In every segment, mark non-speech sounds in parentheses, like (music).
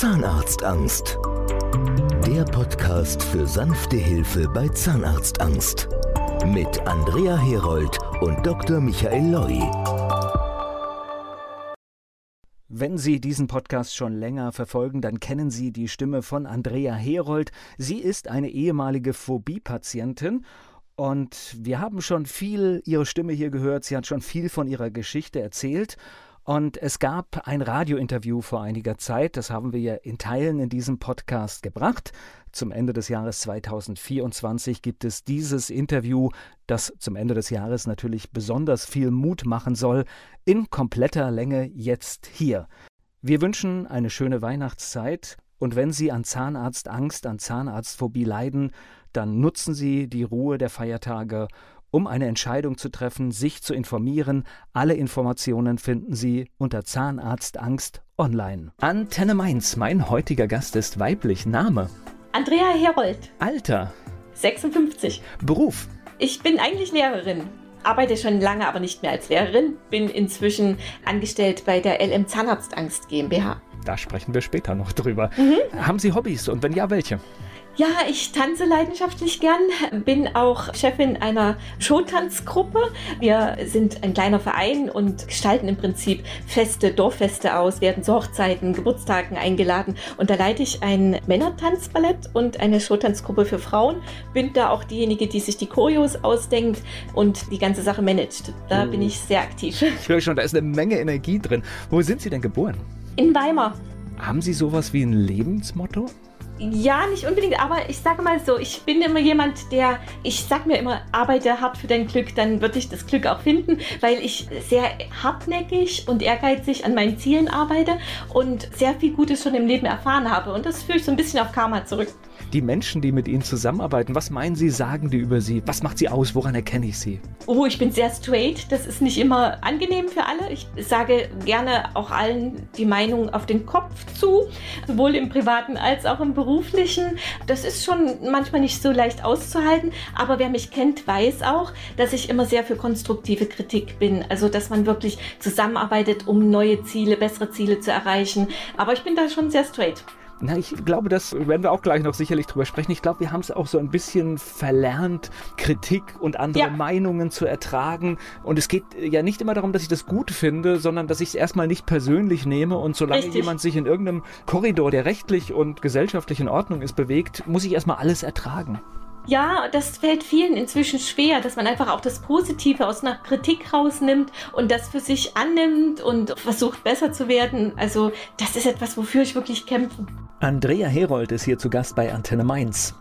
Zahnarztangst. Der Podcast für sanfte Hilfe bei Zahnarztangst. Mit Andrea Herold und Dr. Michael Loi. Wenn Sie diesen Podcast schon länger verfolgen, dann kennen Sie die Stimme von Andrea Herold. Sie ist eine ehemalige Phobie-Patientin und wir haben schon viel ihre Stimme hier gehört. Sie hat schon viel von ihrer Geschichte erzählt. Und es gab ein Radiointerview vor einiger Zeit, das haben wir ja in Teilen in diesem Podcast gebracht. Zum Ende des Jahres 2024 gibt es dieses Interview, das zum Ende des Jahres natürlich besonders viel Mut machen soll, in kompletter Länge jetzt hier. Wir wünschen eine schöne Weihnachtszeit und wenn Sie an Zahnarztangst, an Zahnarztphobie leiden, dann nutzen Sie die Ruhe der Feiertage um eine Entscheidung zu treffen, sich zu informieren. Alle Informationen finden Sie unter Zahnarztangst online. Antenne Mainz, mein heutiger Gast ist weiblich. Name? Andrea Herold. Alter? 56. Beruf? Ich bin eigentlich Lehrerin. Arbeite schon lange, aber nicht mehr als Lehrerin. Bin inzwischen angestellt bei der LM Zahnarztangst GmbH. Da sprechen wir später noch drüber. Mhm. Haben Sie Hobbys und wenn ja, welche? Ja, ich tanze leidenschaftlich gern, bin auch Chefin einer Showtanzgruppe. Wir sind ein kleiner Verein und gestalten im Prinzip Feste, Dorffeste aus, werden zu Hochzeiten, Geburtstagen eingeladen. Und da leite ich ein Männertanzballett und eine Showtanzgruppe für Frauen. Bin da auch diejenige, die sich die Choreos ausdenkt und die ganze Sache managt. Da oh. bin ich sehr aktiv. Ich höre schon, da ist eine Menge Energie drin. Wo sind Sie denn geboren? In Weimar. Haben Sie sowas wie ein Lebensmotto? Ja, nicht unbedingt, aber ich sage mal so, ich bin immer jemand, der, ich sag mir immer, arbeite hart für dein Glück, dann wird ich das Glück auch finden, weil ich sehr hartnäckig und ehrgeizig an meinen Zielen arbeite und sehr viel Gutes schon im Leben erfahren habe. Und das führe ich so ein bisschen auf Karma zurück die Menschen, die mit Ihnen zusammenarbeiten, was meinen Sie, sagen die über Sie? Was macht Sie aus? Woran erkenne ich Sie? Oh, ich bin sehr straight. Das ist nicht immer angenehm für alle. Ich sage gerne auch allen die Meinung auf den Kopf zu, sowohl im privaten als auch im beruflichen. Das ist schon manchmal nicht so leicht auszuhalten, aber wer mich kennt, weiß auch, dass ich immer sehr für konstruktive Kritik bin. Also, dass man wirklich zusammenarbeitet, um neue Ziele, bessere Ziele zu erreichen. Aber ich bin da schon sehr straight. Na, ich glaube, das werden wir auch gleich noch sicherlich drüber sprechen. Ich glaube, wir haben es auch so ein bisschen verlernt, Kritik und andere ja. Meinungen zu ertragen. Und es geht ja nicht immer darum, dass ich das gut finde, sondern dass ich es erstmal nicht persönlich nehme. Und solange Richtig. jemand sich in irgendeinem Korridor, der rechtlich und gesellschaftlich in Ordnung ist, bewegt, muss ich erstmal alles ertragen. Ja, das fällt vielen inzwischen schwer, dass man einfach auch das Positive aus einer Kritik rausnimmt und das für sich annimmt und versucht besser zu werden. Also das ist etwas, wofür ich wirklich kämpfe. Andrea Herold ist hier zu Gast bei Antenne Mainz.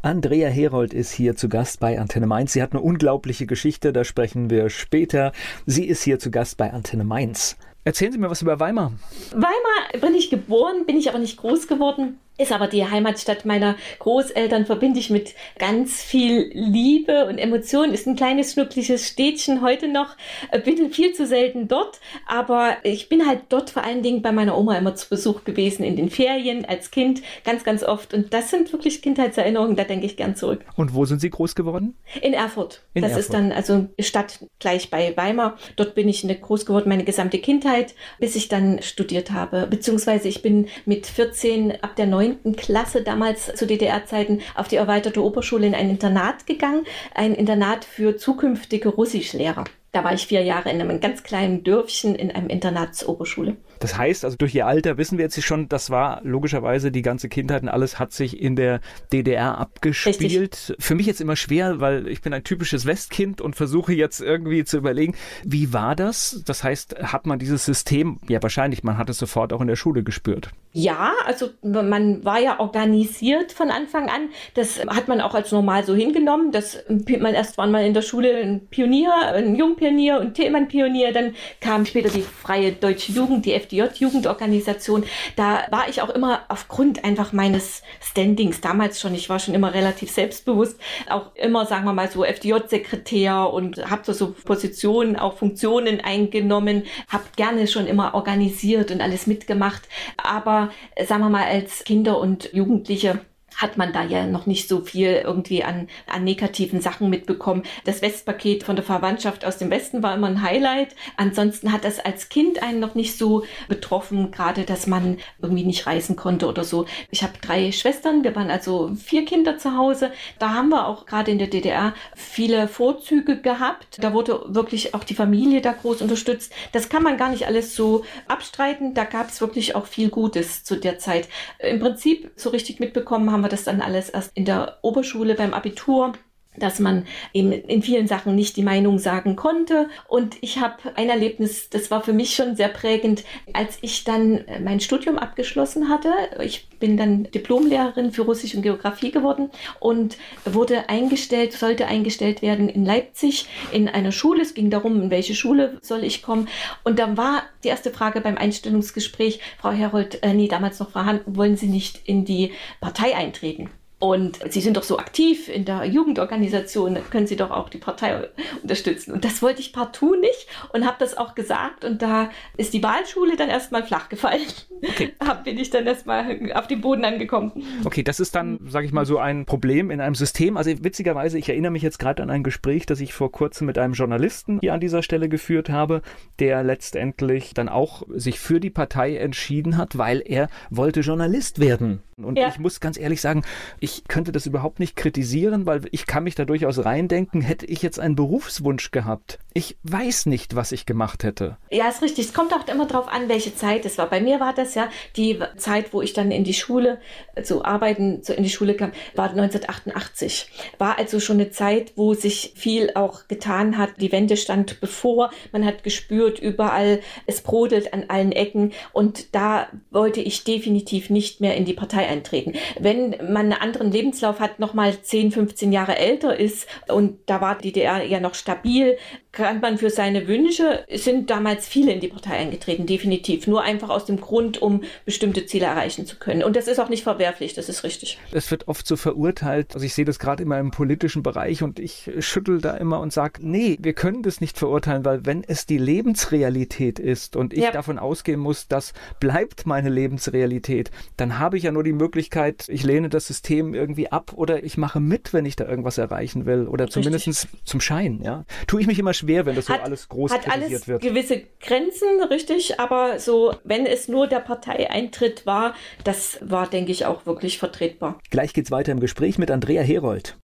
Andrea Herold ist hier zu Gast bei Antenne Mainz. Sie hat eine unglaubliche Geschichte, da sprechen wir später. Sie ist hier zu Gast bei Antenne Mainz. Erzählen Sie mir was über Weimar. Weimar bin ich geboren, bin ich aber nicht groß geworden ist aber die Heimatstadt meiner Großeltern, verbinde ich mit ganz viel Liebe und Emotionen. Ist ein kleines, schnuckliches Städtchen heute noch. Bin viel zu selten dort, aber ich bin halt dort vor allen Dingen bei meiner Oma immer zu Besuch gewesen in den Ferien als Kind, ganz, ganz oft. Und das sind wirklich Kindheitserinnerungen, da denke ich gern zurück. Und wo sind Sie groß geworden? In Erfurt. In das Erfurt. ist dann also Stadt gleich bei Weimar. Dort bin ich groß geworden, meine gesamte Kindheit, bis ich dann studiert habe. Beziehungsweise ich bin mit 14 ab der 9 neunten Klasse damals zu DDR-Zeiten auf die erweiterte Oberschule in ein Internat gegangen. Ein Internat für zukünftige Russischlehrer. Da war ich vier Jahre in einem ganz kleinen Dörfchen in einem Internat zur Oberschule. Das heißt, also durch ihr Alter wissen wir jetzt schon, das war logischerweise die ganze Kindheit und alles hat sich in der DDR abgespielt. Richtig. Für mich jetzt immer schwer, weil ich bin ein typisches Westkind und versuche jetzt irgendwie zu überlegen, wie war das? Das heißt, hat man dieses System, ja wahrscheinlich, man hat es sofort auch in der Schule gespürt. Ja, also man war ja organisiert von Anfang an. Das hat man auch als normal so hingenommen. dass man erst war mal in der Schule ein Pionier, ein Jungpionier und Thälmann-Pionier. Dann kam später die Freie Deutsche Jugend, die FDJ-Jugendorganisation. Da war ich auch immer aufgrund einfach meines Standings damals schon. Ich war schon immer relativ selbstbewusst. Auch immer, sagen wir mal so, FDJ-Sekretär und habe so Positionen, auch Funktionen eingenommen. Habe gerne schon immer organisiert und alles mitgemacht. Aber sagen wir mal, als Kinder und Jugendliche hat man da ja noch nicht so viel irgendwie an, an negativen Sachen mitbekommen. Das Westpaket von der Verwandtschaft aus dem Westen war immer ein Highlight. Ansonsten hat das als Kind einen noch nicht so betroffen, gerade dass man irgendwie nicht reisen konnte oder so. Ich habe drei Schwestern, wir waren also vier Kinder zu Hause. Da haben wir auch gerade in der DDR viele Vorzüge gehabt. Da wurde wirklich auch die Familie da groß unterstützt. Das kann man gar nicht alles so abstreiten. Da gab es wirklich auch viel Gutes zu der Zeit. Im Prinzip so richtig mitbekommen haben wir das dann alles erst in der Oberschule beim Abitur dass man eben in vielen Sachen nicht die Meinung sagen konnte. Und ich habe ein Erlebnis, das war für mich schon sehr prägend, als ich dann mein Studium abgeschlossen hatte. Ich bin dann Diplomlehrerin für Russisch und Geografie geworden und wurde eingestellt, sollte eingestellt werden in Leipzig in einer Schule. Es ging darum, in welche Schule soll ich kommen. Und dann war die erste Frage beim Einstellungsgespräch, Frau Herold, äh, nee, damals noch Frau Hahn, wollen Sie nicht in die Partei eintreten? Und Sie sind doch so aktiv in der Jugendorganisation, können Sie doch auch die Partei unterstützen. Und das wollte ich partout nicht und habe das auch gesagt. Und da ist die Wahlschule dann erstmal flach gefallen. Okay. (laughs) Da bin ich dann erstmal auf den Boden angekommen. Okay, das ist dann, sage ich mal, so ein Problem in einem System. Also witzigerweise, ich erinnere mich jetzt gerade an ein Gespräch, das ich vor kurzem mit einem Journalisten hier an dieser Stelle geführt habe, der letztendlich dann auch sich für die Partei entschieden hat, weil er wollte Journalist werden. Und ja. ich muss ganz ehrlich sagen, ich könnte das überhaupt nicht kritisieren, weil ich kann mich da durchaus reindenken, hätte ich jetzt einen Berufswunsch gehabt. Ich weiß nicht, was ich gemacht hätte. Ja, ist richtig. Es kommt auch immer darauf an, welche Zeit es war. Bei mir war das ja die Zeit, wo ich dann in die Schule zu arbeiten, so in die Schule kam, war 1988. War also schon eine Zeit, wo sich viel auch getan hat. Die Wende stand bevor. Man hat gespürt, überall, es brodelt an allen Ecken. Und da wollte ich definitiv nicht mehr in die Partei Partei eintreten. Wenn man einen anderen Lebenslauf hat, nochmal 10, 15 Jahre älter ist und da war die DDR ja noch stabil, kann man für seine Wünsche, sind damals viele in die Partei eingetreten, definitiv. Nur einfach aus dem Grund, um bestimmte Ziele erreichen zu können. Und das ist auch nicht verwerflich, das ist richtig. Es wird oft so verurteilt, also ich sehe das gerade immer im politischen Bereich und ich schüttel da immer und sage, nee, wir können das nicht verurteilen, weil wenn es die Lebensrealität ist und ich ja. davon ausgehen muss, das bleibt meine Lebensrealität, dann habe ich ja nur die Möglichkeit, ich lehne das System irgendwie ab oder ich mache mit, wenn ich da irgendwas erreichen will oder zumindest zum Schein, ja. Tue ich mich immer schwer, wenn das hat, so alles groß hat alles wird. gewisse Grenzen, richtig, aber so, wenn es nur der Parteieintritt war, das war, denke ich, auch wirklich vertretbar. Gleich geht's weiter im Gespräch mit Andrea Herold.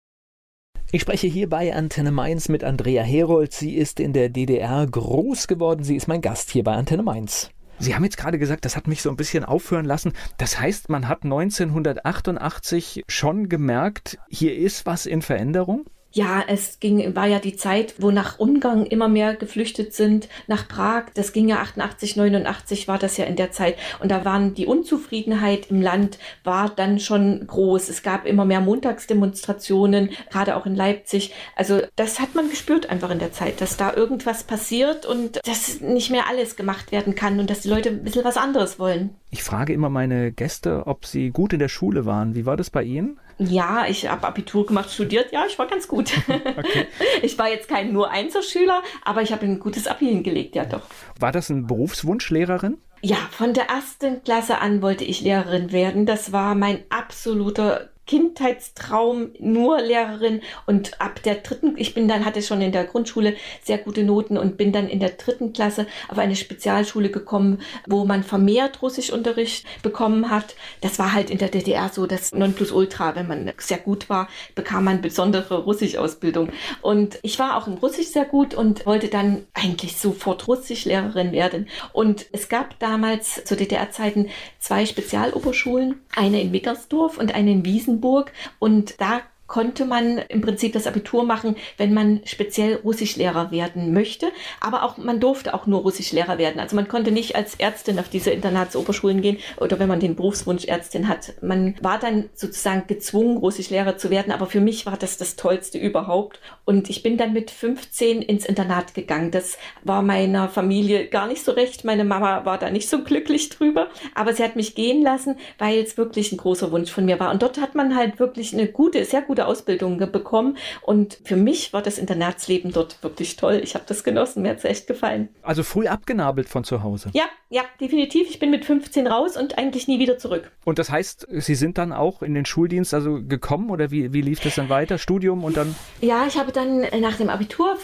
Ich spreche hier bei Antenne Mainz mit Andrea Herold. Sie ist in der DDR groß geworden. Sie ist mein Gast hier bei Antenne Mainz. Sie haben jetzt gerade gesagt, das hat mich so ein bisschen aufhören lassen. Das heißt, man hat 1988 schon gemerkt, hier ist was in Veränderung? Ja, es ging, war ja die Zeit, wo nach Ungarn immer mehr geflüchtet sind, nach Prag. Das ging ja 88, 89 war das ja in der Zeit. Und da waren die Unzufriedenheit im Land war dann schon groß. Es gab immer mehr Montagsdemonstrationen, gerade auch in Leipzig. Also das hat man gespürt einfach in der Zeit, dass da irgendwas passiert und dass nicht mehr alles gemacht werden kann und dass die Leute ein bisschen was anderes wollen. Ich frage immer meine Gäste, ob sie gut in der Schule waren. Wie war das bei Ihnen? Ja, ich habe Abitur gemacht, studiert. Ja, ich war ganz gut. (laughs) Okay. (laughs) Ich war jetzt kein nur Einzelschüler, aber ich habe ein gutes Abi hingelegt, ja doch. War das ein Berufswunsch, Lehrerin? Ja, von der ersten Klasse an wollte ich Lehrerin werden. Das war mein absoluter Kindheitstraum, nur Lehrerin und ab der dritten, ich bin dann, hatte schon in der Grundschule sehr gute Noten und bin dann in der dritten Klasse auf eine Spezialschule gekommen, wo man vermehrt Russischunterricht bekommen hat. Das war halt in der DDR so das Nonplusultra. Wenn man sehr gut war, bekam man besondere Russischausbildung. Und ich war auch in Russisch sehr gut und wollte dann eigentlich sofort Russischlehrerin werden. Und es gab damals zu DDR-Zeiten zwei Spezialoberschulen, eine in Wickersdorf und eine in Wiesen Brandenburg. Und da konnte man im Prinzip das Abitur machen, wenn man speziell Russischlehrer werden möchte. Aber auch man durfte auch nur Russischlehrer werden. Also man konnte nicht als Ärztin auf diese Internatsoberschulen gehen oder wenn man den Berufswunsch Ärztin hat. Man war dann sozusagen gezwungen, Russischlehrer zu werden. Aber für mich war das das Tollste überhaupt. Und ich bin dann mit 15 ins Internat gegangen. Das war meiner Familie gar nicht so recht. Meine Mama war da nicht so glücklich drüber. Aber sie hat mich gehen lassen, weil es wirklich ein großer Wunsch von mir war. Und dort hat man halt wirklich eine gute, sehr gute gute Ausbildung bekommen. Und für mich war das Internatsleben dort wirklich toll. Ich habe das genossen, mir hat es echt gefallen. Also früh abgenabelt von zu Hause? Ja, ja, definitiv. Ich bin mit 15 raus und eigentlich nie wieder zurück. Und das heißt, Sie sind dann auch in den Schuldienst also gekommen oder wie, wie lief das dann weiter? Studium und dann? Ja, ich habe dann nach dem Abitur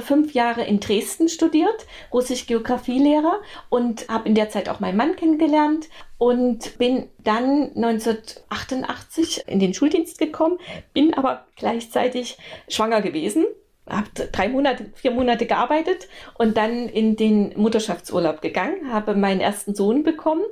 fünf Jahre in Dresden studiert, Russisch-Geografielehrer und habe in der Zeit auch meinen Mann kennengelernt und bin dann 1988 in den Schuldienst gekommen, bin aber gleichzeitig schwanger gewesen habe drei Monate, vier Monate gearbeitet und dann in den Mutterschaftsurlaub gegangen, habe meinen ersten Sohn bekommen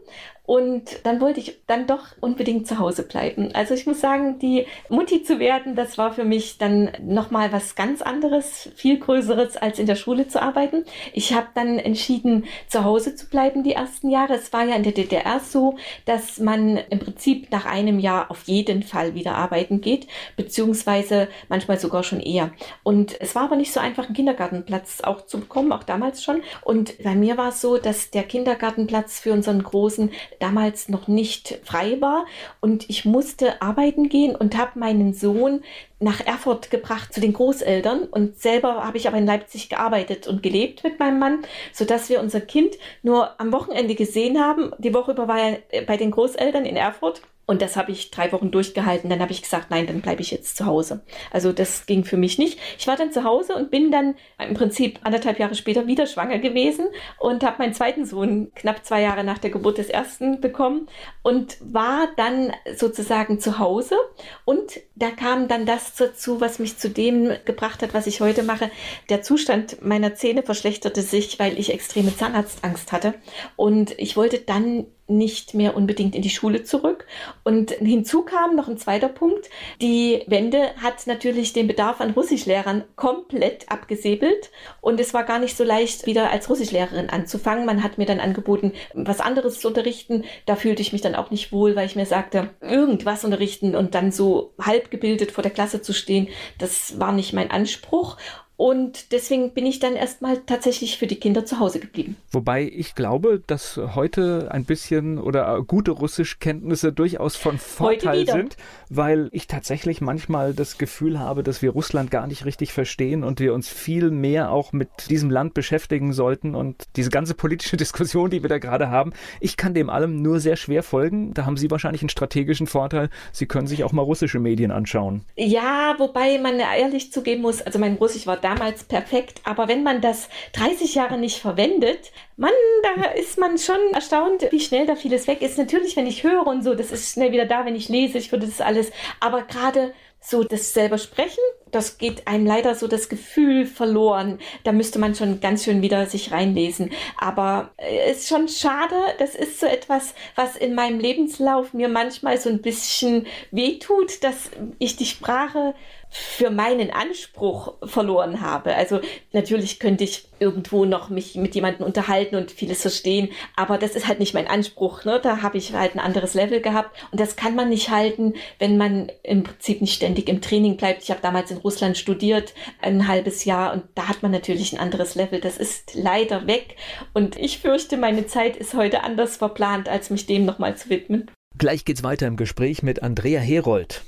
und dann wollte ich dann doch unbedingt zu Hause bleiben. Also ich muss sagen, die Mutti zu werden, das war für mich dann nochmal was ganz anderes, viel Größeres, als in der Schule zu arbeiten. Ich habe dann entschieden, zu Hause zu bleiben die ersten Jahre. Es war ja in der DDR so, dass man im Prinzip nach einem Jahr auf jeden Fall wieder arbeiten geht, beziehungsweise manchmal sogar schon eher. Und es war aber nicht so einfach, einen Kindergartenplatz auch zu bekommen, auch damals schon. Und bei mir war es so, dass der Kindergartenplatz für unseren Großen damals noch nicht frei war. Und ich musste arbeiten gehen und habe meinen Sohn nach Erfurt gebracht zu den Großeltern. Und selber habe ich aber in Leipzig gearbeitet und gelebt mit meinem Mann, so dass wir unser Kind nur am Wochenende gesehen haben. Die Woche über war er bei den Großeltern in Erfurt und das habe ich drei Wochen durchgehalten. Dann habe ich gesagt, nein, dann bleibe ich jetzt zu Hause. Also das ging für mich nicht. Ich war dann zu Hause und bin dann im Prinzip anderthalb Jahre später wieder schwanger gewesen und habe meinen zweiten Sohn knapp zwei Jahre nach der Geburt des ersten bekommen und war dann sozusagen zu Hause. Und da kam dann das dazu, was mich zu dem gebracht hat, was ich heute mache. Der Zustand meiner Zähne verschlechterte sich, weil ich extreme Zahnarztangst hatte. Und ich wollte dann nicht mehr unbedingt in die Schule zurück. Und hinzu kam noch ein zweiter Punkt. Die Wende hat natürlich den Bedarf an Russischlehrern komplett abgesäbelt. Und es war gar nicht so leicht, wieder als Russischlehrerin anzufangen. Man hat mir dann angeboten, was anderes zu unterrichten. Da fühlte ich mich dann auch nicht wohl, weil ich mir sagte, irgendwas unterrichten und dann so halb gebildet vor der Klasse zu stehen, das war nicht mein Anspruch. Und deswegen bin ich dann erstmal tatsächlich für die Kinder zu Hause geblieben. Wobei ich glaube, dass heute ein bisschen oder gute Russischkenntnisse durchaus von Vorteil sind, weil ich tatsächlich manchmal das Gefühl habe, dass wir Russland gar nicht richtig verstehen und wir uns viel mehr auch mit diesem Land beschäftigen sollten und diese ganze politische (laughs) Diskussion, die wir da gerade haben. Ich kann dem allem nur sehr schwer folgen. Da haben Sie wahrscheinlich einen strategischen Vorteil. Sie können sich auch mal russische Medien anschauen. Ja, wobei man ehrlich zugeben muss, also mein Russisch war da damals perfekt, aber wenn man das 30 Jahre nicht verwendet, man, da ist man schon erstaunt, wie schnell da vieles weg ist. Natürlich, wenn ich höre und so, das ist schnell wieder da, wenn ich lese, ich würde das alles, aber gerade so das selber sprechen, das geht einem leider so das Gefühl verloren. Da müsste man schon ganz schön wieder sich reinlesen. Aber es ist schon schade. Das ist so etwas, was in meinem Lebenslauf mir manchmal so ein bisschen wehtut, dass ich die Sprache für meinen Anspruch verloren habe. Also natürlich könnte ich irgendwo noch mich mit jemandem unterhalten und vieles verstehen, aber das ist halt nicht mein Anspruch. Ne? Da habe ich halt ein anderes Level gehabt und das kann man nicht halten, wenn man im Prinzip nicht ständig im Training bleibt. Ich habe damals in Russland studiert, ein halbes Jahr und da hat man natürlich ein anderes Level. Das ist leider weg und ich fürchte, meine Zeit ist heute anders verplant, als mich dem nochmal zu widmen. Gleich geht's weiter im Gespräch mit Andrea Herold.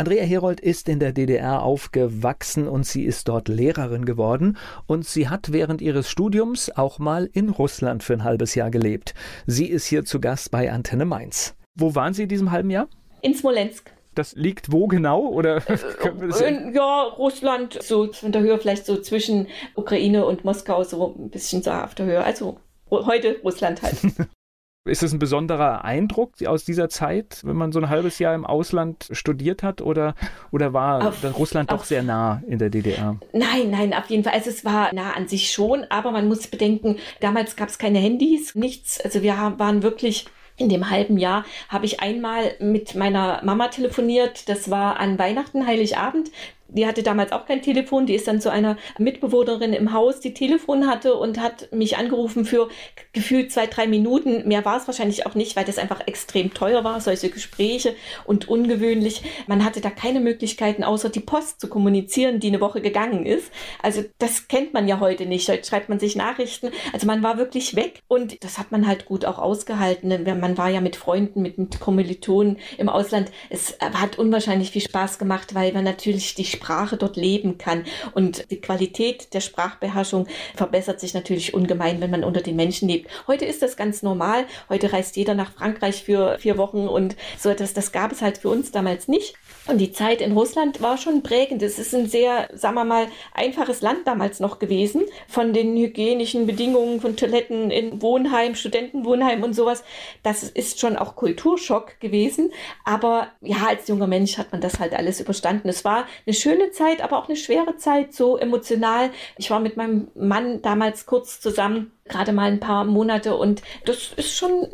Andrea Herold ist in der DDR aufgewachsen und sie ist dort Lehrerin geworden und sie hat während ihres Studiums auch mal in Russland für ein halbes Jahr gelebt. Sie ist hier zu Gast bei Antenne Mainz. Wo waren Sie in diesem halben Jahr? In Smolensk. Das liegt wo genau? Oder äh, (laughs) ja, Russland, so von der Höhe vielleicht so zwischen Ukraine und Moskau, so ein bisschen so auf der Höhe. Also heute Russland halt. (laughs) Ist es ein besonderer Eindruck aus dieser Zeit, wenn man so ein halbes Jahr im Ausland studiert hat oder, oder war auf, Russland doch auf, sehr nah in der DDR? Nein, nein, auf jeden Fall. Also es war nah an sich schon, aber man muss bedenken, damals gab es keine Handys, nichts. Also wir waren wirklich in dem halben Jahr habe ich einmal mit meiner Mama telefoniert. Das war an Weihnachten, Heiligabend die hatte damals auch kein Telefon, die ist dann zu einer Mitbewohnerin im Haus, die Telefon hatte und hat mich angerufen für gefühlt zwei, drei Minuten. Mehr war es wahrscheinlich auch nicht, weil das einfach extrem teuer war, solche Gespräche und ungewöhnlich. Man hatte da keine Möglichkeiten, außer die Post zu kommunizieren, die eine Woche gegangen ist. Also das kennt man ja heute nicht. Heute schreibt man sich Nachrichten. Also man war wirklich weg und das hat man halt gut auch ausgehalten. Man war ja mit Freunden, mit Kommilitonen im Ausland. Es hat unwahrscheinlich viel Spaß gemacht, weil man natürlich die Sprache dort leben kann. Und die Qualität der Sprachbeherrschung verbessert sich natürlich ungemein, wenn man unter den Menschen lebt. Heute ist das ganz normal. Heute reist jeder nach Frankreich für vier Wochen und so etwas. Das gab es halt für uns damals nicht. Und die Zeit in Russland war schon prägend. Es ist ein sehr, sagen wir mal, einfaches Land damals noch gewesen. Von den hygienischen Bedingungen, von Toiletten in Wohnheim, Studentenwohnheim und sowas. Das ist schon auch Kulturschock gewesen. Aber ja, als junger Mensch hat man das halt alles überstanden. Es war eine schöne Zeit, aber auch eine schwere Zeit, so emotional. Ich war mit meinem Mann damals kurz zusammen gerade mal ein paar Monate und das ist schon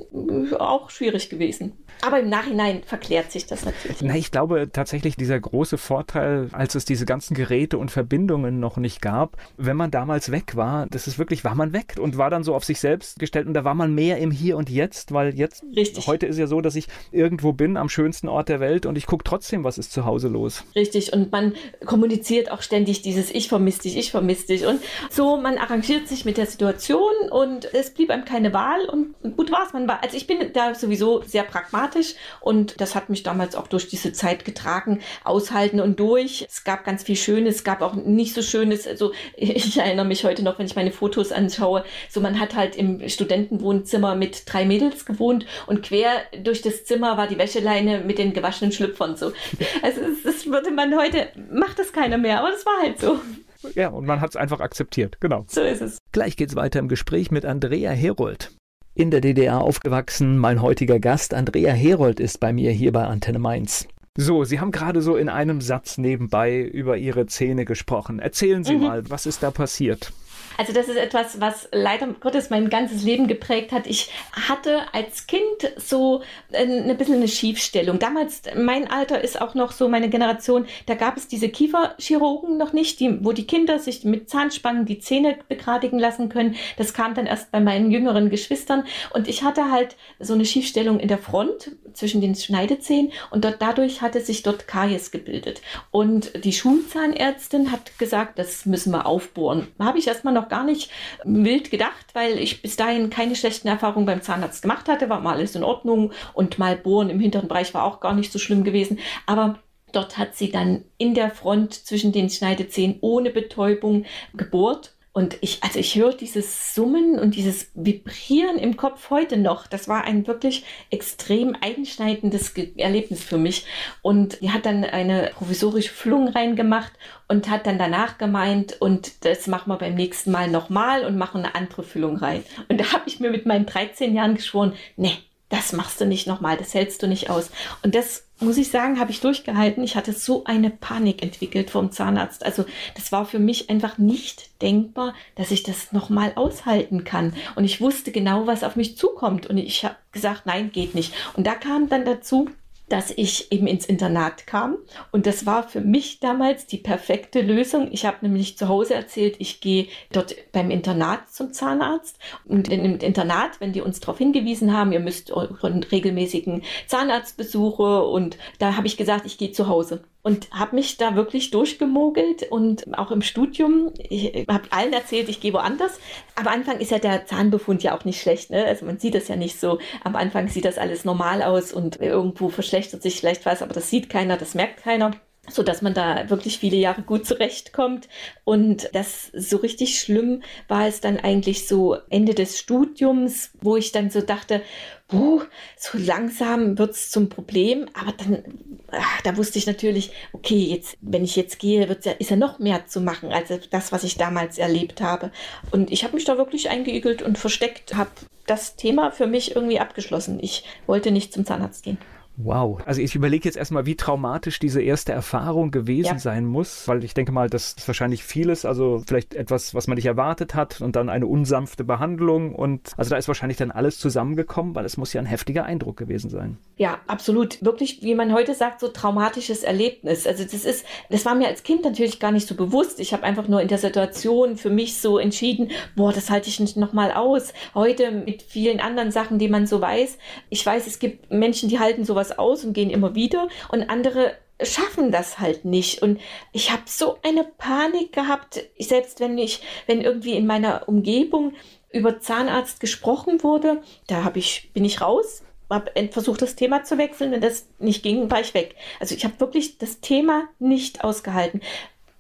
auch schwierig gewesen. Aber im Nachhinein verklärt sich das natürlich. Na, ich glaube tatsächlich dieser große Vorteil, als es diese ganzen Geräte und Verbindungen noch nicht gab, wenn man damals weg war, das ist wirklich, war man weg und war dann so auf sich selbst gestellt und da war man mehr im Hier und Jetzt, weil jetzt, Richtig. heute ist ja so, dass ich irgendwo bin am schönsten Ort der Welt und ich gucke trotzdem, was ist zu Hause los. Richtig und man kommuniziert auch ständig dieses Ich vermisse dich, ich vermisse dich und so, man arrangiert sich mit der Situation und es blieb einem keine Wahl und gut war es. Man war, also ich bin da sowieso sehr pragmatisch und das hat mich damals auch durch diese Zeit getragen, aushalten und durch. Es gab ganz viel Schönes, es gab auch nicht so Schönes. Also (laughs) ich erinnere mich heute noch, wenn ich meine Fotos anschaue, so man hat halt im Studentenwohnzimmer mit drei Mädels gewohnt und quer durch das Zimmer war die Wäscheleine mit den gewaschenen Schlüpfern so. Also das würde man heute, macht das keiner mehr, aber das war halt so. Ja, und man hat es einfach akzeptiert, genau. So ist es. Gleich geht's weiter im Gespräch mit Andrea Herold. In der DDR aufgewachsen, mein heutiger Gast Andrea Herold ist bei mir hier bei Antenne Mainz. So, Sie haben gerade so in einem Satz nebenbei über Ihre Zähne gesprochen. Erzählen Sie mhm. mal, was ist da passiert? Also das ist etwas, was leider Gottes mein ganzes Leben geprägt hat. Ich hatte als Kind so ein, ein bisschen eine Schiefstellung. Damals, mein Alter ist auch noch so meine Generation, da gab es diese Kieferchirurgen noch nicht, die, wo die Kinder sich mit Zahnspangen die Zähne begradigen lassen können. Das kam dann erst bei meinen jüngeren Geschwistern. Und ich hatte halt so eine Schiefstellung in der Front zwischen den Schneidezähnen und dort, dadurch hatte sich dort Karies gebildet. Und die Schulzahnärztin hat gesagt, das müssen wir aufbohren. Habe ich erstmal noch noch gar nicht wild gedacht, weil ich bis dahin keine schlechten Erfahrungen beim Zahnarzt gemacht hatte, war mal alles in Ordnung und mal bohren im hinteren Bereich war auch gar nicht so schlimm gewesen. Aber dort hat sie dann in der Front zwischen den Schneidezähnen ohne Betäubung gebohrt und ich, also ich höre dieses Summen und dieses Vibrieren im Kopf heute noch. Das war ein wirklich extrem einschneidendes Erlebnis für mich. Und die hat dann eine provisorische Füllung reingemacht und hat dann danach gemeint, und das machen wir beim nächsten Mal nochmal und machen eine andere Füllung rein. Und da habe ich mir mit meinen 13 Jahren geschworen, nee, das machst du nicht nochmal, das hältst du nicht aus. Und das muss ich sagen, habe ich durchgehalten. Ich hatte so eine Panik entwickelt vom Zahnarzt. Also das war für mich einfach nicht denkbar, dass ich das nochmal aushalten kann. Und ich wusste genau, was auf mich zukommt. Und ich habe gesagt, nein, geht nicht. Und da kam dann dazu, dass ich eben ins Internat kam. Und das war für mich damals die perfekte Lösung. Ich habe nämlich zu Hause erzählt, ich gehe dort beim Internat zum Zahnarzt. Und im Internat, wenn die uns darauf hingewiesen haben, ihr müsst euren regelmäßigen Zahnarztbesuche und da habe ich gesagt, ich gehe zu Hause und habe mich da wirklich durchgemogelt und auch im Studium, ich habe allen erzählt, ich gehe woanders. Am Anfang ist ja der Zahnbefund ja auch nicht schlecht, ne? Also man sieht das ja nicht so. Am Anfang sieht das alles normal aus und irgendwo verschlechtert sich vielleicht was, aber das sieht keiner, das merkt keiner so dass man da wirklich viele Jahre gut zurechtkommt. Und das so richtig schlimm war es dann eigentlich so Ende des Studiums, wo ich dann so dachte, puh, so langsam wird's zum Problem. Aber dann, ach, da wusste ich natürlich, okay, jetzt, wenn ich jetzt gehe, wird's ja, ist ja noch mehr zu machen als das, was ich damals erlebt habe. Und ich habe mich da wirklich eingeigelt und versteckt, habe das Thema für mich irgendwie abgeschlossen. Ich wollte nicht zum Zahnarzt gehen. Wow. Also ich überlege jetzt erstmal, wie traumatisch diese erste Erfahrung gewesen ja. sein muss, weil ich denke mal, das ist wahrscheinlich vieles, also vielleicht etwas, was man nicht erwartet hat und dann eine unsanfte Behandlung und also da ist wahrscheinlich dann alles zusammengekommen, weil es muss ja ein heftiger Eindruck gewesen sein. Ja, absolut. Wirklich, wie man heute sagt, so traumatisches Erlebnis. Also das ist, das war mir als Kind natürlich gar nicht so bewusst. Ich habe einfach nur in der Situation für mich so entschieden, boah, das halte ich nicht nochmal aus. Heute mit vielen anderen Sachen, die man so weiß. Ich weiß, es gibt Menschen, die halten sowas was aus und gehen immer wieder und andere schaffen das halt nicht. Und ich habe so eine Panik gehabt, selbst wenn ich, wenn irgendwie in meiner Umgebung über Zahnarzt gesprochen wurde, da habe ich, bin ich raus, habe versucht, das Thema zu wechseln, wenn das nicht ging, war ich weg. Also ich habe wirklich das Thema nicht ausgehalten.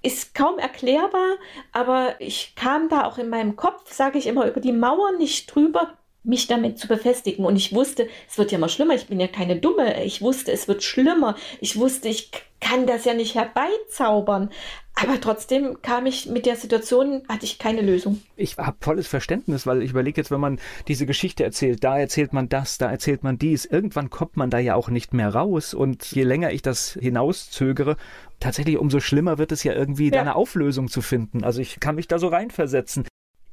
Ist kaum erklärbar, aber ich kam da auch in meinem Kopf, sage ich immer, über die Mauer nicht drüber, mich damit zu befestigen. Und ich wusste, es wird ja mal schlimmer. Ich bin ja keine Dumme. Ich wusste, es wird schlimmer. Ich wusste, ich kann das ja nicht herbeizaubern. Aber trotzdem kam ich mit der Situation, hatte ich keine Lösung. Ich habe volles Verständnis, weil ich überlege jetzt, wenn man diese Geschichte erzählt, da erzählt man das, da erzählt man dies, irgendwann kommt man da ja auch nicht mehr raus. Und je länger ich das hinauszögere, tatsächlich umso schlimmer wird es ja irgendwie, ja. da eine Auflösung zu finden. Also ich kann mich da so reinversetzen.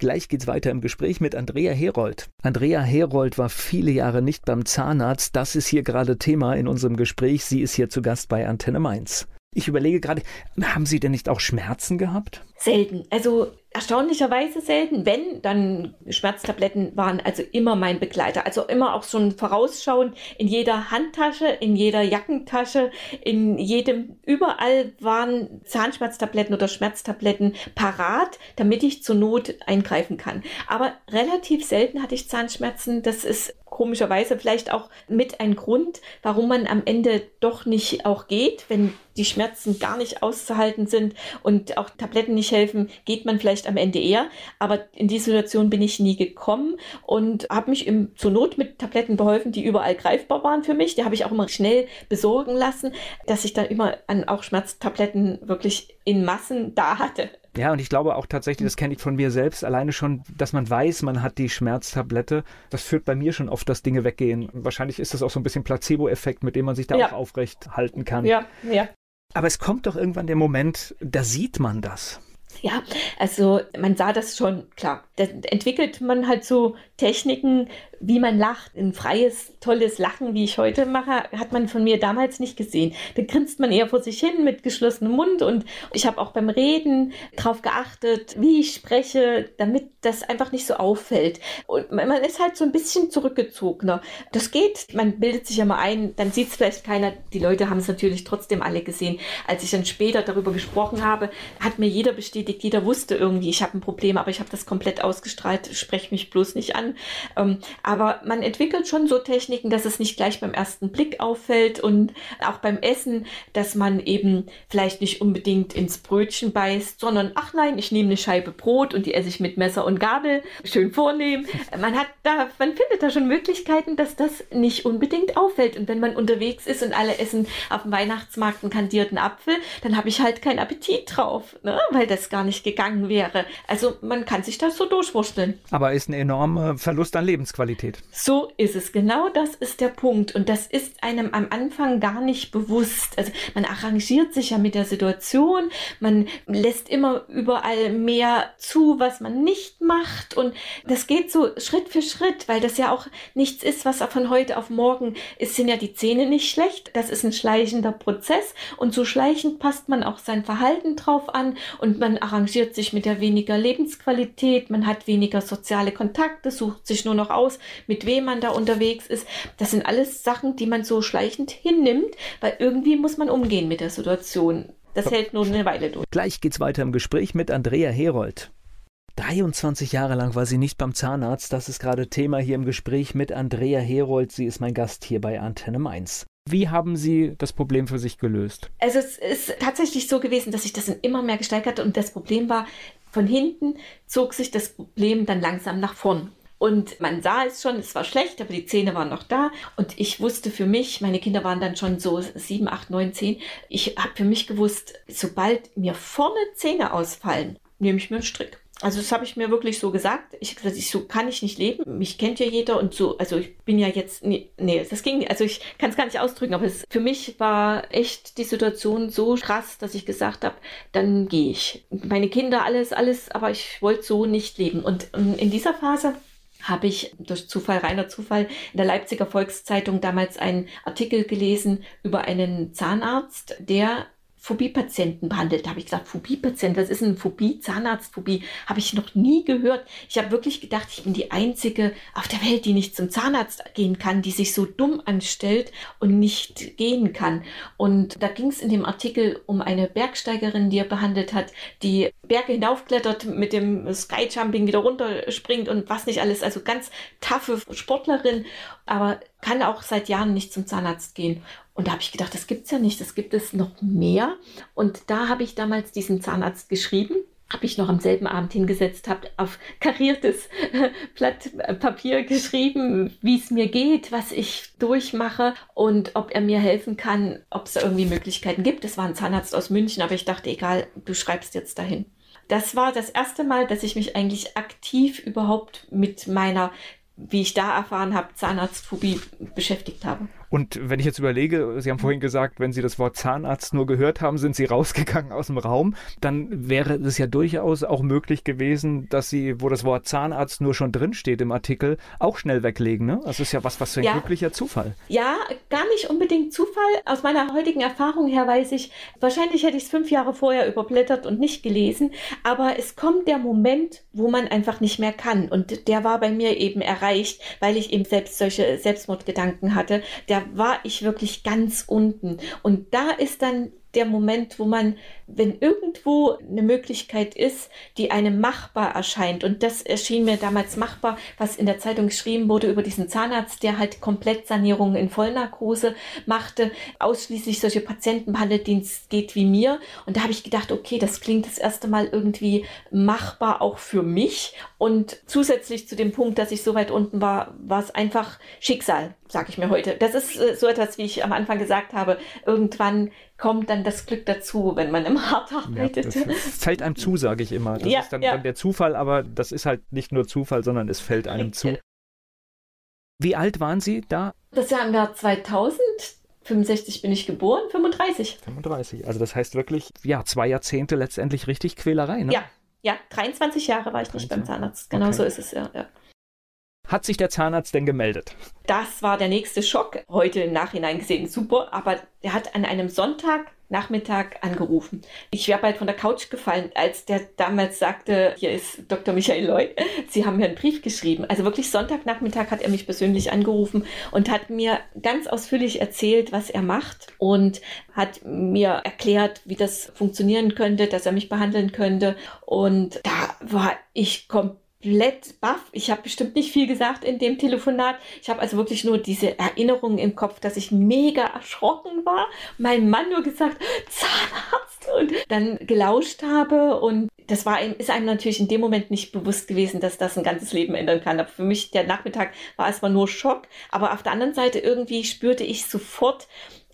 Gleich geht's weiter im Gespräch mit Andrea Herold. Andrea Herold war viele Jahre nicht beim Zahnarzt. Das ist hier gerade Thema in unserem Gespräch. Sie ist hier zu Gast bei Antenne Mainz. Ich überlege gerade, haben Sie denn nicht auch Schmerzen gehabt? Selten. Also erstaunlicherweise selten. Wenn, dann Schmerztabletten waren also immer mein Begleiter. Also immer auch so ein Vorausschauen in jeder Handtasche, in jeder Jackentasche, in jedem, überall waren Zahnschmerztabletten oder Schmerztabletten parat, damit ich zur Not eingreifen kann. Aber relativ selten hatte ich Zahnschmerzen. Das ist komischerweise vielleicht auch mit ein Grund, warum man am Ende doch nicht auch geht, wenn die Schmerzen gar nicht auszuhalten sind und auch Tabletten nicht helfen, geht man vielleicht am Ende eher. Aber in die Situation bin ich nie gekommen und habe mich im, zur Not mit Tabletten beholfen, die überall greifbar waren für mich. Die habe ich auch immer schnell besorgen lassen, dass ich dann immer an auch Schmerztabletten wirklich in Massen da hatte. Ja, und ich glaube auch tatsächlich, das kenne ich von mir selbst, alleine schon, dass man weiß, man hat die Schmerztablette, das führt bei mir schon oft, dass Dinge weggehen. Wahrscheinlich ist das auch so ein bisschen Placebo-Effekt, mit dem man sich da ja. auch aufrecht halten kann. Ja, ja. Aber es kommt doch irgendwann der Moment, da sieht man das. Ja, also man sah das schon, klar. Da entwickelt man halt so Techniken, wie man lacht. Ein freies, tolles Lachen, wie ich heute mache, hat man von mir damals nicht gesehen. Da grinst man eher vor sich hin mit geschlossenem Mund und ich habe auch beim Reden darauf geachtet, wie ich spreche, damit das einfach nicht so auffällt. Und man ist halt so ein bisschen zurückgezogener. Das geht, man bildet sich ja mal ein, dann sieht es vielleicht keiner. Die Leute haben es natürlich trotzdem alle gesehen. Als ich dann später darüber gesprochen habe, hat mir jeder bestätigt, jeder wusste irgendwie, ich habe ein Problem, aber ich habe das komplett ausgestrahlt, sprech mich bloß nicht an. Ähm, man entwickelt schon so Techniken, dass es nicht gleich beim ersten Blick auffällt und auch beim Essen, dass man eben vielleicht nicht unbedingt ins Brötchen beißt, sondern ach nein, ich nehme eine Scheibe Brot und die esse ich mit Messer und Gabel, schön vornehm. Man hat da, man findet da schon Möglichkeiten, dass das nicht unbedingt auffällt. Und wenn man unterwegs ist und alle essen auf dem Weihnachtsmarkt einen kandierten Apfel, dann habe ich halt keinen Appetit drauf, ne? weil das gar nicht gegangen wäre. Also man kann sich das so durchwursteln. Aber ist ein enormer Verlust an Lebensqualität. Qualität. So ist es. Genau das ist der Punkt. Und das ist einem am Anfang gar nicht bewusst. Also man arrangiert sich ja mit der Situation. Man lässt immer überall mehr zu, was man nicht macht. Und das geht so Schritt für Schritt, weil das ja auch nichts ist, was von heute auf morgen ist, sind ja die Zähne nicht schlecht. Das ist ein schleichender Prozess. Und so schleichend passt man auch sein Verhalten drauf an und man arrangiert sich mit der weniger Lebensqualität. Man hat weniger soziale Kontakte, sucht sich nur noch aus, mit wem man da unterwegs ist. Das sind alles Sachen, die man so schleichend hinnimmt, weil irgendwie muss man umgehen mit der Situation. Das hält nur eine Weile durch. Gleich geht's weiter im Gespräch mit Andrea Herold. 23 Jahre lang war sie nicht beim Zahnarzt. Das ist gerade Thema hier im Gespräch mit Andrea Herold. Sie ist mein Gast hier bei Antenne Mainz. Wie haben Sie das Problem für sich gelöst? Also es ist tatsächlich so gewesen, dass sich das immer mehr gesteigert hat und das Problem war, von hinten zog sich das Problem dann langsam nach vorn. Und man sah es schon, es war schlecht, aber die Zähne waren noch da. Und ich wusste für mich, meine Kinder waren dann schon so sieben, acht, neun, zehn. Ich habe für mich gewusst, sobald mir vorne Zähne ausfallen, nehme ich mir einen Strick. Also das habe ich mir wirklich so gesagt. Ich gesagt, ich, so kann ich nicht leben. Mich kennt ja jeder und so. Also ich bin ja jetzt, nee, nee das ging. Also ich kann es gar nicht ausdrücken, aber es, für mich war echt die Situation so krass, dass ich gesagt habe, dann gehe ich. Meine Kinder, alles, alles, aber ich wollte so nicht leben. Und in dieser Phase habe ich durch Zufall, reiner Zufall, in der Leipziger Volkszeitung damals einen Artikel gelesen über einen Zahnarzt, der Phobie-Patienten behandelt. Da habe ich gesagt, Phobie-Patient, was ist eine Phobie? Zahnarztphobie habe ich noch nie gehört. Ich habe wirklich gedacht, ich bin die Einzige auf der Welt, die nicht zum Zahnarzt gehen kann, die sich so dumm anstellt und nicht gehen kann. Und da ging es in dem Artikel um eine Bergsteigerin, die er behandelt hat, die Berge hinaufklettert, mit dem Skyjumping wieder runterspringt und was nicht alles. Also ganz taffe Sportlerin, aber kann auch seit Jahren nicht zum Zahnarzt gehen. Und da habe ich gedacht, das gibt es ja nicht, das gibt es noch mehr. Und da habe ich damals diesen Zahnarzt geschrieben, habe ich noch am selben Abend hingesetzt, habe auf kariertes Blatt Papier geschrieben, wie es mir geht, was ich durchmache und ob er mir helfen kann, ob es irgendwie Möglichkeiten gibt. Es war ein Zahnarzt aus München, aber ich dachte, egal, du schreibst jetzt dahin. Das war das erste Mal, dass ich mich eigentlich aktiv überhaupt mit meiner wie ich da erfahren habe, Zahnarztphobie beschäftigt habe. Und wenn ich jetzt überlege, Sie haben vorhin gesagt, wenn Sie das Wort Zahnarzt nur gehört haben, sind Sie (laughs) rausgegangen aus dem Raum, dann wäre es ja durchaus auch möglich gewesen, dass Sie, wo das Wort Zahnarzt nur schon drinsteht im Artikel, auch schnell weglegen. Ne? Das ist ja was, was für ein ja. glücklicher Zufall. Ja, gar nicht unbedingt Zufall. Aus meiner heutigen Erfahrung her weiß ich, wahrscheinlich hätte ich es fünf Jahre vorher überblättert und nicht gelesen, aber es kommt der Moment, wo man einfach nicht mehr kann. Und der war bei mir eben erreicht, weil ich eben selbst solche Selbstmordgedanken hatte. Der war ich wirklich ganz unten. Und da ist dann der Moment, wo man, wenn irgendwo eine Möglichkeit ist, die einem machbar erscheint, und das erschien mir damals machbar, was in der Zeitung geschrieben wurde über diesen Zahnarzt, der halt Komplettsanierungen in Vollnarkose machte, ausschließlich solche Patienten behandelt, denen es geht wie mir. Und da habe ich gedacht, okay, das klingt das erste Mal irgendwie machbar auch für mich. Und zusätzlich zu dem Punkt, dass ich so weit unten war, war es einfach Schicksal, sage ich mir heute. Das ist äh, so etwas, wie ich am Anfang gesagt habe. Irgendwann kommt dann das Glück dazu, wenn man im Hart arbeitet. Ja, das fällt einem zu, sage ich immer. Das ja, ist dann, ja. dann, der Zufall, aber das ist halt nicht nur Zufall, sondern es fällt einem zu. Wie alt waren Sie da? Das Jahr im Jahr 2000. 65 bin ich geboren, 35. 35, also das heißt wirklich, ja, zwei Jahrzehnte letztendlich richtig Quälerei, ne? Ja, ja, 23 Jahre war ich 23. nicht beim Zahnarzt. Genau okay. so ist es, ja, ja. Hat sich der Zahnarzt denn gemeldet? Das war der nächste Schock. Heute im Nachhinein gesehen super, aber er hat an einem Sonntagnachmittag angerufen. Ich wäre bald von der Couch gefallen, als der damals sagte, hier ist Dr. Michael Loy, Sie haben mir einen Brief geschrieben. Also wirklich Sonntagnachmittag hat er mich persönlich angerufen und hat mir ganz ausführlich erzählt, was er macht und hat mir erklärt, wie das funktionieren könnte, dass er mich behandeln könnte. Und da war ich komplett komplett baff. Ich habe bestimmt nicht viel gesagt in dem Telefonat. Ich habe also wirklich nur diese Erinnerungen im Kopf, dass ich mega erschrocken war. Mein Mann nur gesagt, Zahnarzt und dann gelauscht habe und das war ist einem natürlich in dem Moment nicht bewusst gewesen, dass das ein ganzes Leben ändern kann. Aber für mich der Nachmittag war erstmal nur Schock. Aber auf der anderen Seite irgendwie spürte ich sofort,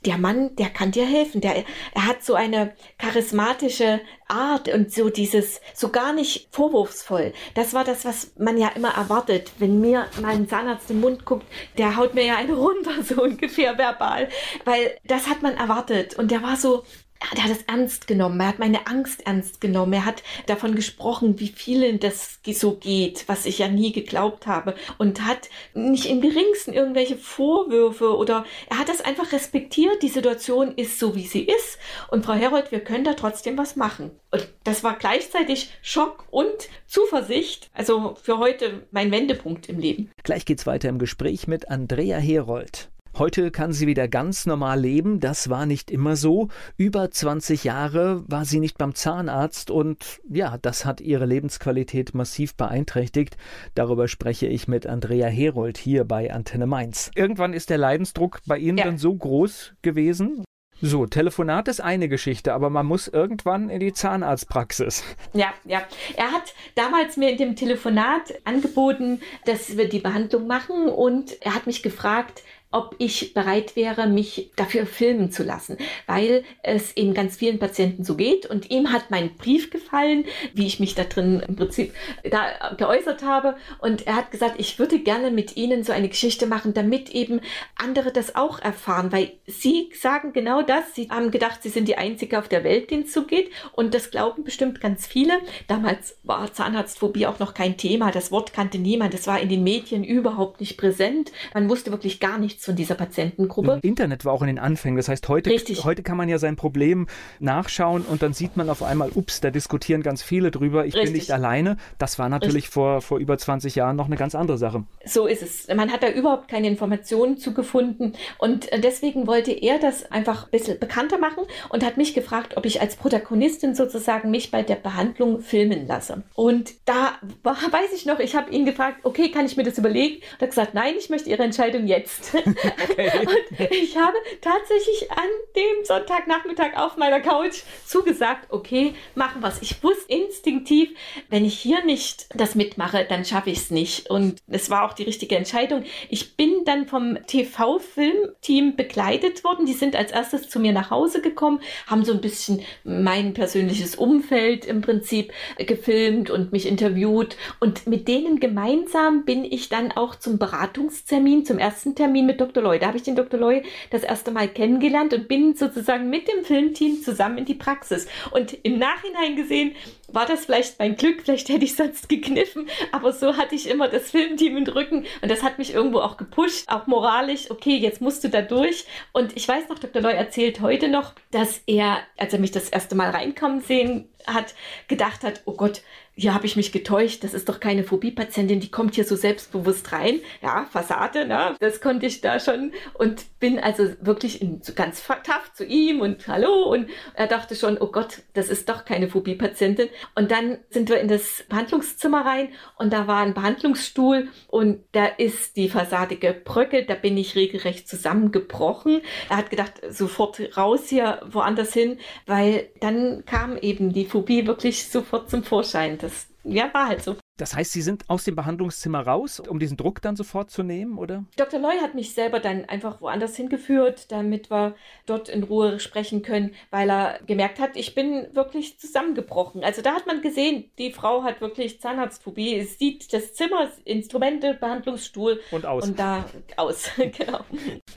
der Mann, der kann dir helfen. Der, er hat so eine charismatische Art und so dieses, so gar nicht vorwurfsvoll. Das war das, was man ja immer erwartet. Wenn mir mal ein Zahnarzt im Mund guckt, der haut mir ja eine runter, (laughs) so ungefähr verbal. Weil das hat man erwartet. Und der war so, er hat es ernst genommen, er hat meine Angst ernst genommen, er hat davon gesprochen, wie vielen das so geht, was ich ja nie geglaubt habe und hat nicht im geringsten irgendwelche Vorwürfe oder er hat das einfach respektiert, die Situation ist so, wie sie ist und Frau Herold, wir können da trotzdem was machen. Und das war gleichzeitig Schock und Zuversicht, also für heute mein Wendepunkt im Leben. Gleich geht's weiter im Gespräch mit Andrea Herold. Heute kann sie wieder ganz normal leben. Das war nicht immer so. Über 20 Jahre war sie nicht beim Zahnarzt und ja, das hat ihre Lebensqualität massiv beeinträchtigt. Darüber spreche ich mit Andrea Herold hier bei Antenne Mainz. Irgendwann ist der Leidensdruck bei Ihnen ja. dann so groß gewesen? So, Telefonat ist eine Geschichte, aber man muss irgendwann in die Zahnarztpraxis. Ja, ja. Er hat damals mir in dem Telefonat angeboten, dass wir die Behandlung machen und er hat mich gefragt, ob ich bereit wäre, mich dafür filmen zu lassen, weil es eben ganz vielen Patienten so geht. Und ihm hat mein Brief gefallen, wie ich mich da drin im Prinzip da geäußert habe. Und er hat gesagt, ich würde gerne mit Ihnen so eine Geschichte machen, damit eben andere das auch erfahren, weil Sie sagen genau das. Sie haben gedacht, Sie sind die Einzige auf der Welt, denen es so geht. Und das glauben bestimmt ganz viele. Damals war Zahnarztphobie auch noch kein Thema. Das Wort kannte niemand. Es war in den Medien überhaupt nicht präsent. Man wusste wirklich gar nichts von dieser Patientengruppe. Internet war auch in den Anfängen. Das heißt, heute, heute kann man ja sein Problem nachschauen und dann sieht man auf einmal, ups, da diskutieren ganz viele drüber. Ich Richtig. bin nicht alleine. Das war natürlich vor, vor über 20 Jahren noch eine ganz andere Sache. So ist es. Man hat da überhaupt keine Informationen zugefunden und äh, deswegen wollte er das einfach ein bisschen bekannter machen und hat mich gefragt, ob ich als Protagonistin sozusagen mich bei der Behandlung filmen lasse. Und da war, (laughs) weiß ich noch, ich habe ihn gefragt, okay, kann ich mir das überlegen? Und er hat gesagt, nein, ich möchte Ihre Entscheidung jetzt. (laughs) (laughs) Okay. und ich habe tatsächlich an dem Sonntagnachmittag auf meiner Couch zugesagt, okay, machen wir. Ich wusste instinktiv, wenn ich hier nicht das mitmache, dann schaffe ich es nicht. Und es war auch die richtige Entscheidung. Ich bin dann vom TV-Filmteam begleitet worden. Die sind als erstes zu mir nach Hause gekommen, haben so ein bisschen mein persönliches Umfeld im Prinzip gefilmt und mich interviewt. Und mit denen gemeinsam bin ich dann auch zum Beratungstermin, zum ersten Termin mit Dr. Loy. Da habe ich den Dr. Loy das erste Mal kennengelernt und bin sozusagen mit dem Filmteam zusammen in die Praxis. Und im Nachhinein gesehen war das vielleicht mein Glück, vielleicht hätte ich sonst gekniffen, aber so hatte ich immer das Filmteam im Rücken und das hat mich irgendwo auch gepusht, auch moralisch, okay, jetzt musst du da durch. Und ich weiß noch, Dr. Loy erzählt heute noch, dass er, als er mich das erste Mal reinkommen sehen hat, gedacht hat, oh Gott, hier habe ich mich getäuscht, das ist doch keine Phobie-Patientin, die kommt hier so selbstbewusst rein. Ja, Fassade, ne? das konnte ich da schon und bin also wirklich in, so ganz tough zu ihm und hallo und er dachte schon, oh Gott, das ist doch keine Phobie-Patientin. Und dann sind wir in das Behandlungszimmer rein und da war ein Behandlungsstuhl und da ist die Fassade gebröckelt, da bin ich regelrecht zusammengebrochen. Er hat gedacht, sofort raus hier, woanders hin, weil dann kam eben die Phobie wirklich sofort zum Vorschein. Das ja, war halt so. Das heißt, Sie sind aus dem Behandlungszimmer raus, um diesen Druck dann sofort zu nehmen, oder? Dr. Loy hat mich selber dann einfach woanders hingeführt, damit wir dort in Ruhe sprechen können, weil er gemerkt hat, ich bin wirklich zusammengebrochen. Also da hat man gesehen, die Frau hat wirklich Zahnarztphobie. Es sieht das Zimmer, Instrumente, Behandlungsstuhl und aus. Und da aus, (laughs) genau.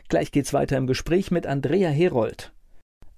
Gleich geht's weiter im Gespräch mit Andrea Herold.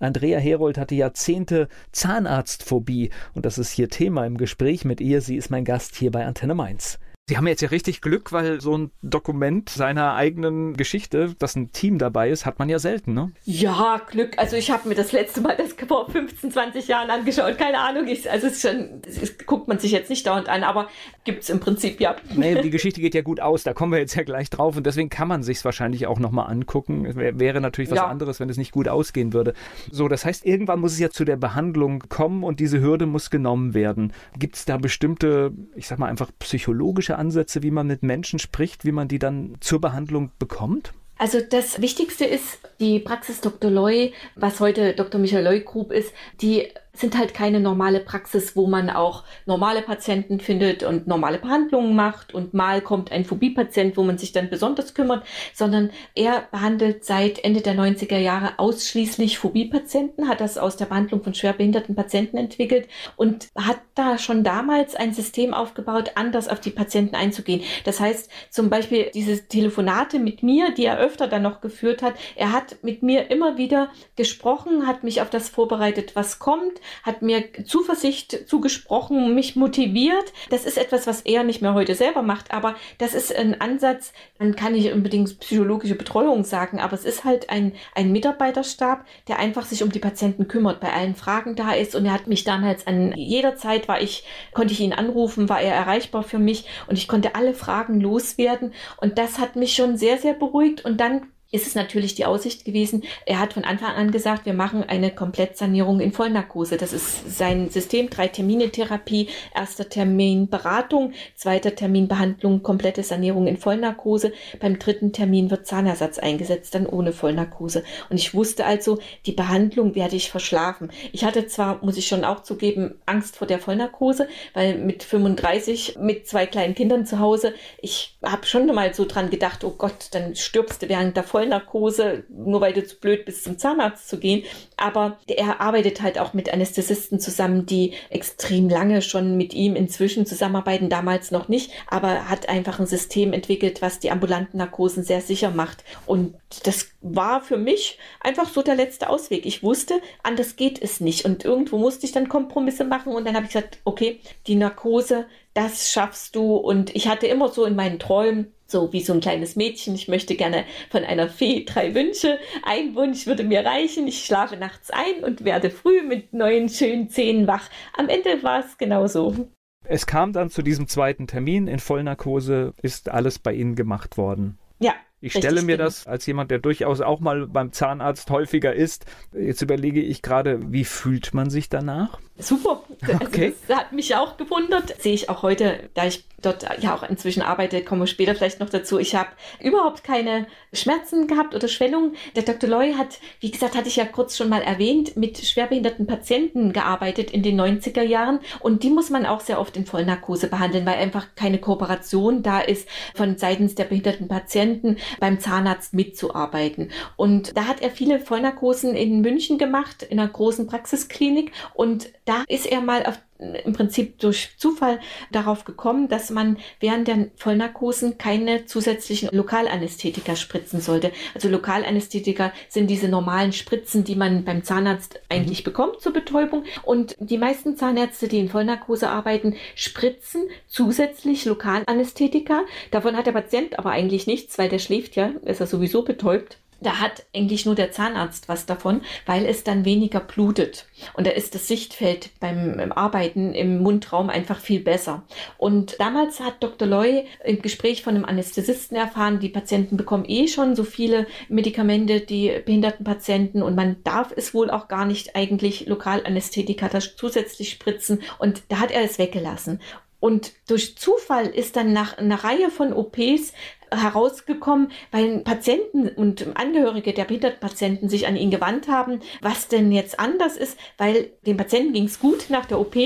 Andrea Herold hatte Jahrzehnte Zahnarztphobie und das ist hier Thema im Gespräch mit ihr. Sie ist mein Gast hier bei Antenne Mainz. Sie haben jetzt ja richtig Glück, weil so ein Dokument seiner eigenen Geschichte, dass ein Team dabei ist, hat man ja selten, ne? Ja, Glück. Also ich habe mir das letzte Mal das vor 15, 20 Jahren angeschaut. Keine Ahnung. Ich, also es ist schon, es guckt man sich jetzt nicht dauernd an, aber gibt es im Prinzip ja. Nee, die (laughs) Geschichte geht ja gut aus. Da kommen wir jetzt ja gleich drauf und deswegen kann man sich wahrscheinlich auch nochmal angucken. Wäre natürlich was ja. anderes, wenn es nicht gut ausgehen würde. So, das heißt, irgendwann muss es ja zu der Behandlung kommen und diese Hürde muss genommen werden. Gibt es da bestimmte, ich sag mal einfach psychologische Ansätze, wie man mit Menschen spricht, wie man die dann zur Behandlung bekommt? Also das Wichtigste ist die Praxis Dr. Loy, was heute Dr. Michael Loy Group ist, die sind halt keine normale Praxis, wo man auch normale Patienten findet und normale Behandlungen macht und mal kommt ein Phobie-Patient, wo man sich dann besonders kümmert, sondern er behandelt seit Ende der 90er Jahre ausschließlich Phobie-Patienten, hat das aus der Behandlung von schwerbehinderten Patienten entwickelt und hat da schon damals ein System aufgebaut, anders auf die Patienten einzugehen. Das heißt zum Beispiel diese Telefonate mit mir, die er öfter dann noch geführt hat, er hat mit mir immer wieder gesprochen, hat mich auf das vorbereitet, was kommt, hat mir Zuversicht zugesprochen, mich motiviert. Das ist etwas, was er nicht mehr heute selber macht, aber das ist ein Ansatz, man kann nicht unbedingt psychologische Betreuung sagen, aber es ist halt ein, ein Mitarbeiterstab, der einfach sich um die Patienten kümmert, bei allen Fragen da ist. Und er hat mich damals an jeder Zeit war ich, konnte ich ihn anrufen, war er erreichbar für mich. Und ich konnte alle Fragen loswerden. Und das hat mich schon sehr, sehr beruhigt. Und dann ist es natürlich die Aussicht gewesen. Er hat von Anfang an gesagt, wir machen eine Komplettsanierung in Vollnarkose. Das ist sein System, drei Termine Therapie, erster Termin Beratung, zweiter Termin Behandlung, komplette Sanierung in Vollnarkose. Beim dritten Termin wird Zahnersatz eingesetzt, dann ohne Vollnarkose. Und ich wusste also, die Behandlung werde ich verschlafen. Ich hatte zwar, muss ich schon auch zugeben, Angst vor der Vollnarkose, weil mit 35, mit zwei kleinen Kindern zu Hause, ich habe schon mal so dran gedacht, oh Gott, dann stirbst du während der Vollnarkose nur weil du zu blöd bist, zum Zahnarzt zu gehen. Aber er arbeitet halt auch mit Anästhesisten zusammen, die extrem lange schon mit ihm inzwischen zusammenarbeiten, damals noch nicht, aber hat einfach ein System entwickelt, was die ambulanten Narkosen sehr sicher macht. Und das war für mich einfach so der letzte Ausweg. Ich wusste, anders geht es nicht. Und irgendwo musste ich dann Kompromisse machen. Und dann habe ich gesagt, okay, die Narkose, das schaffst du. Und ich hatte immer so in meinen Träumen, so wie so ein kleines Mädchen, ich möchte gerne von einer Fee drei Wünsche. Ein Wunsch würde mir reichen. Ich schlafe nachts ein und werde früh mit neuen schönen Zähnen wach. Am Ende war es genauso. Es kam dann zu diesem zweiten Termin. In Vollnarkose ist alles bei Ihnen gemacht worden. Ja, ich stelle mir genau. das als jemand, der durchaus auch mal beim Zahnarzt häufiger ist. Jetzt überlege ich gerade, wie fühlt man sich danach? Super. Okay. Also das hat mich auch gewundert. Sehe ich auch heute, da ich dort ja auch inzwischen arbeite, komme später vielleicht noch dazu. Ich habe überhaupt keine Schmerzen gehabt oder Schwellungen. Der Dr. Loy hat, wie gesagt, hatte ich ja kurz schon mal erwähnt, mit schwerbehinderten Patienten gearbeitet in den 90er Jahren. Und die muss man auch sehr oft in Vollnarkose behandeln, weil einfach keine Kooperation da ist von seitens der behinderten Patienten beim Zahnarzt mitzuarbeiten. Und da hat er viele Vollnarkosen in München gemacht, in einer großen Praxisklinik. Und da ist er mal auf im Prinzip durch Zufall darauf gekommen, dass man während der Vollnarkosen keine zusätzlichen Lokalanästhetika spritzen sollte. Also Lokalanästhetika sind diese normalen Spritzen, die man beim Zahnarzt eigentlich mhm. bekommt zur Betäubung. Und die meisten Zahnärzte, die in Vollnarkose arbeiten, spritzen zusätzlich Lokalanästhetika. Davon hat der Patient aber eigentlich nichts, weil der schläft ja, ist er sowieso betäubt da hat eigentlich nur der Zahnarzt was davon, weil es dann weniger blutet. Und da ist das Sichtfeld beim Arbeiten im Mundraum einfach viel besser. Und damals hat Dr. Loy im Gespräch von einem Anästhesisten erfahren, die Patienten bekommen eh schon so viele Medikamente, die behinderten Patienten, und man darf es wohl auch gar nicht eigentlich Lokalanästhetika zusätzlich spritzen. Und da hat er es weggelassen. Und durch Zufall ist dann nach einer Reihe von OPs herausgekommen, weil Patienten und Angehörige der Behindertenpatienten sich an ihn gewandt haben, was denn jetzt anders ist, weil dem Patienten ging es gut nach der OP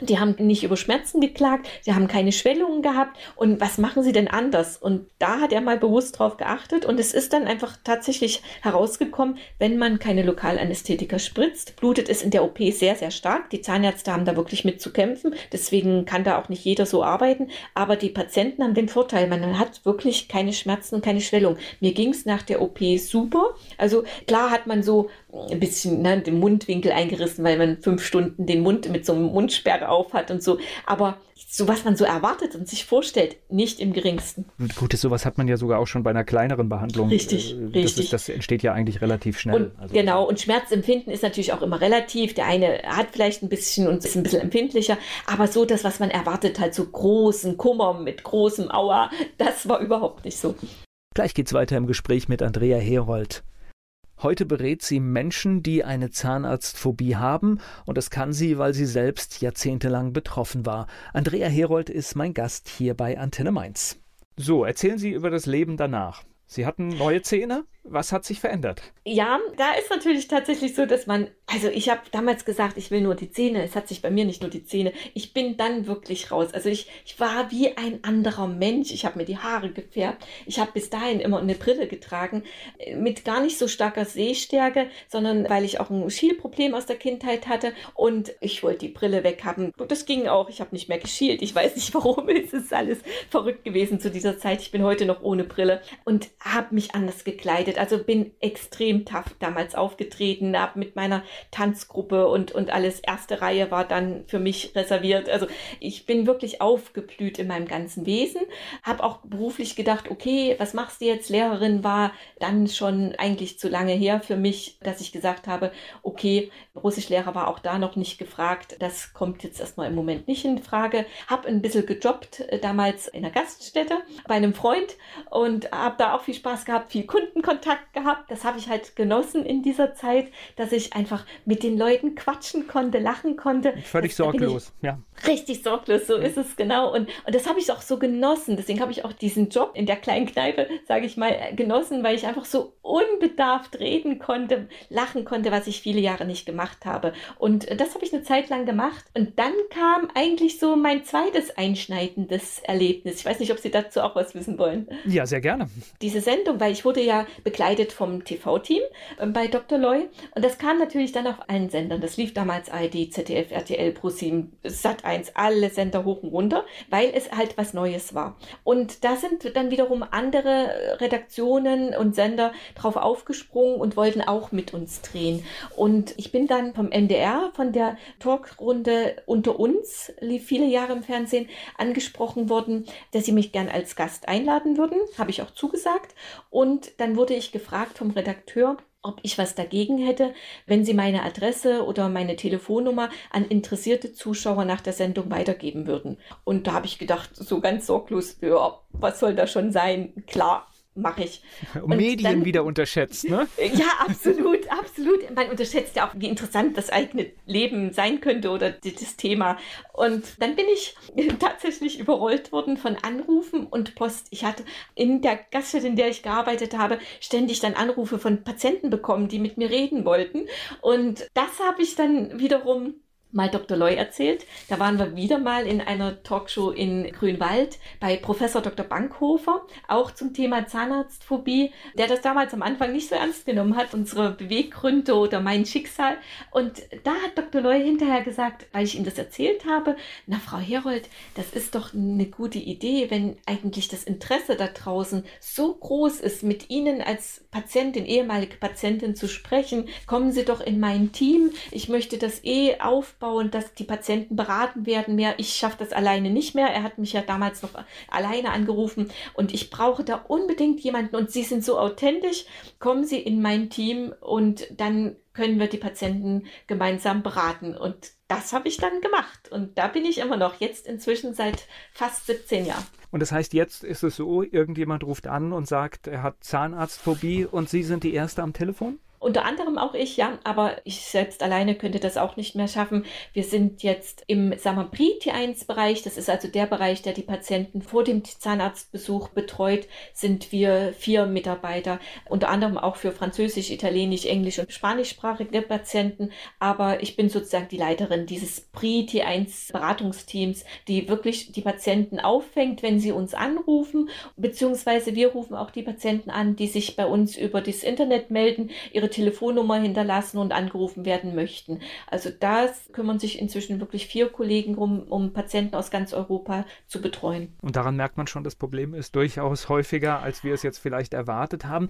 die haben nicht über Schmerzen geklagt, sie haben keine Schwellungen gehabt. Und was machen sie denn anders? Und da hat er mal bewusst drauf geachtet. Und es ist dann einfach tatsächlich herausgekommen, wenn man keine Lokalanästhetika spritzt, blutet es in der OP sehr, sehr stark. Die Zahnärzte haben da wirklich mit zu kämpfen. Deswegen kann da auch nicht jeder so arbeiten. Aber die Patienten haben den Vorteil, man hat wirklich keine Schmerzen und keine Schwellung. Mir ging es nach der OP super. Also klar hat man so ein bisschen ne, den Mundwinkel eingerissen, weil man fünf Stunden den Mund mit so einem Mundsperre auf hat und so. Aber so was man so erwartet und sich vorstellt, nicht im geringsten. Gut, sowas hat man ja sogar auch schon bei einer kleineren Behandlung. Richtig, das richtig. Ist, das entsteht ja eigentlich relativ schnell. Und, also. Genau, und Schmerzempfinden ist natürlich auch immer relativ. Der eine hat vielleicht ein bisschen und ist ein bisschen empfindlicher, aber so das, was man erwartet, halt so großen Kummer mit großem Aua, das war überhaupt nicht so. Gleich geht's weiter im Gespräch mit Andrea Herold. Heute berät sie Menschen, die eine Zahnarztphobie haben, und das kann sie, weil sie selbst jahrzehntelang betroffen war. Andrea Herold ist mein Gast hier bei Antenne Mainz. So, erzählen Sie über das Leben danach. Sie hatten neue Zähne? Was hat sich verändert? Ja, da ist natürlich tatsächlich so, dass man, also ich habe damals gesagt, ich will nur die Zähne. Es hat sich bei mir nicht nur die Zähne. Ich bin dann wirklich raus. Also ich, ich war wie ein anderer Mensch. Ich habe mir die Haare gefärbt. Ich habe bis dahin immer eine Brille getragen, mit gar nicht so starker Sehstärke, sondern weil ich auch ein Schielproblem aus der Kindheit hatte und ich wollte die Brille weghaben. Das ging auch. Ich habe nicht mehr geschielt. Ich weiß nicht (laughs) warum. Es ist alles verrückt gewesen zu dieser Zeit. Ich bin heute noch ohne Brille und habe mich anders gekleidet also bin extrem tough damals aufgetreten, habe mit meiner Tanzgruppe und, und alles. Erste Reihe war dann für mich reserviert. Also ich bin wirklich aufgeblüht in meinem ganzen Wesen. Habe auch beruflich gedacht, okay, was machst du jetzt? Lehrerin war dann schon eigentlich zu lange her für mich, dass ich gesagt habe, okay, Russischlehrer war auch da noch nicht gefragt. Das kommt jetzt erstmal im Moment nicht in Frage. Habe ein bisschen gejobbt äh, damals in einer Gaststätte bei einem Freund und habe da auch viel Spaß gehabt, viel Kundenkontakt Kontakt gehabt. Das habe ich halt genossen in dieser Zeit, dass ich einfach mit den Leuten quatschen konnte, lachen konnte. Völlig das, sorglos, ja. Richtig sorglos, so ja. ist es genau. Und, und das habe ich auch so genossen. Deswegen habe ich auch diesen Job in der kleinen Kneipe, sage ich mal, genossen, weil ich einfach so unbedarft reden konnte, lachen konnte, was ich viele Jahre nicht gemacht habe. Und das habe ich eine Zeit lang gemacht. Und dann kam eigentlich so mein zweites einschneidendes Erlebnis. Ich weiß nicht, ob Sie dazu auch was wissen wollen. Ja, sehr gerne. Diese Sendung, weil ich wurde ja begleitet vom TV-Team äh, bei Dr. Loy. Und das kam natürlich dann auf allen Sendern. Das lief damals ARD, ZDF, RTL, ProSieben, Sat1, alle Sender hoch und runter, weil es halt was Neues war. Und da sind dann wiederum andere Redaktionen und Sender drauf aufgesprungen und wollten auch mit uns drehen. Und ich bin dann vom MDR, von der Talkrunde unter uns, lief viele Jahre im Fernsehen, angesprochen worden, dass sie mich gern als Gast einladen würden. Habe ich auch zugesagt. Und dann wurde ich gefragt vom Redakteur, ob ich was dagegen hätte, wenn Sie meine Adresse oder meine Telefonnummer an interessierte Zuschauer nach der Sendung weitergeben würden. Und da habe ich gedacht, so ganz sorglos, ja, was soll da schon sein? Klar, mache ich. (laughs) Und Medien dann, wieder unterschätzt, ne? (laughs) Ja, absolut, absolut. Man unterschätzt ja auch, wie interessant das eigene Leben sein könnte oder das Thema. Und dann bin ich (laughs) tatsächlich überrollt worden von Anrufen und Post. Ich hatte in der Gaststätte, in der ich gearbeitet habe, ständig dann Anrufe von Patienten bekommen, die mit mir reden wollten. Und das habe ich dann wiederum mal Dr. Loy erzählt. Da waren wir wieder mal in einer Talkshow in Grünwald bei Professor Dr. Bankhofer, auch zum Thema Zahnarztphobie, der das damals am Anfang nicht so ernst genommen hat, unsere Beweggründe oder mein Schicksal. Und da hat Dr. Loy hinterher gesagt, weil ich ihm das erzählt habe, na Frau Herold, das ist doch eine gute Idee, wenn eigentlich das Interesse da draußen so groß ist, mit Ihnen als Patientin, ehemalige Patientin zu sprechen. Kommen Sie doch in mein Team. Ich möchte das eh auf aufbauen, dass die Patienten beraten werden mehr. Ich schaffe das alleine nicht mehr. Er hat mich ja damals noch alleine angerufen und ich brauche da unbedingt jemanden und Sie sind so authentisch. Kommen Sie in mein Team und dann können wir die Patienten gemeinsam beraten. Und das habe ich dann gemacht. Und da bin ich immer noch, jetzt inzwischen seit fast 17 Jahren. Und das heißt, jetzt ist es so, irgendjemand ruft an und sagt, er hat Zahnarztphobie und Sie sind die Erste am Telefon? Unter anderem auch ich, ja, aber ich selbst alleine könnte das auch nicht mehr schaffen. Wir sind jetzt im Samabri-T1-Bereich, das ist also der Bereich, der die Patienten vor dem Zahnarztbesuch betreut, sind wir vier Mitarbeiter, unter anderem auch für Französisch, Italienisch, Englisch und Spanischsprachige Patienten. Aber ich bin sozusagen die Leiterin dieses Pri-T1-Beratungsteams, die wirklich die Patienten auffängt, wenn sie uns anrufen, beziehungsweise wir rufen auch die Patienten an, die sich bei uns über das Internet melden, ihre ihre Telefonnummer hinterlassen und angerufen werden möchten. Also da kümmern sich inzwischen wirklich vier Kollegen um, um Patienten aus ganz Europa zu betreuen. Und daran merkt man schon, das Problem ist durchaus häufiger, als wir es jetzt vielleicht erwartet haben.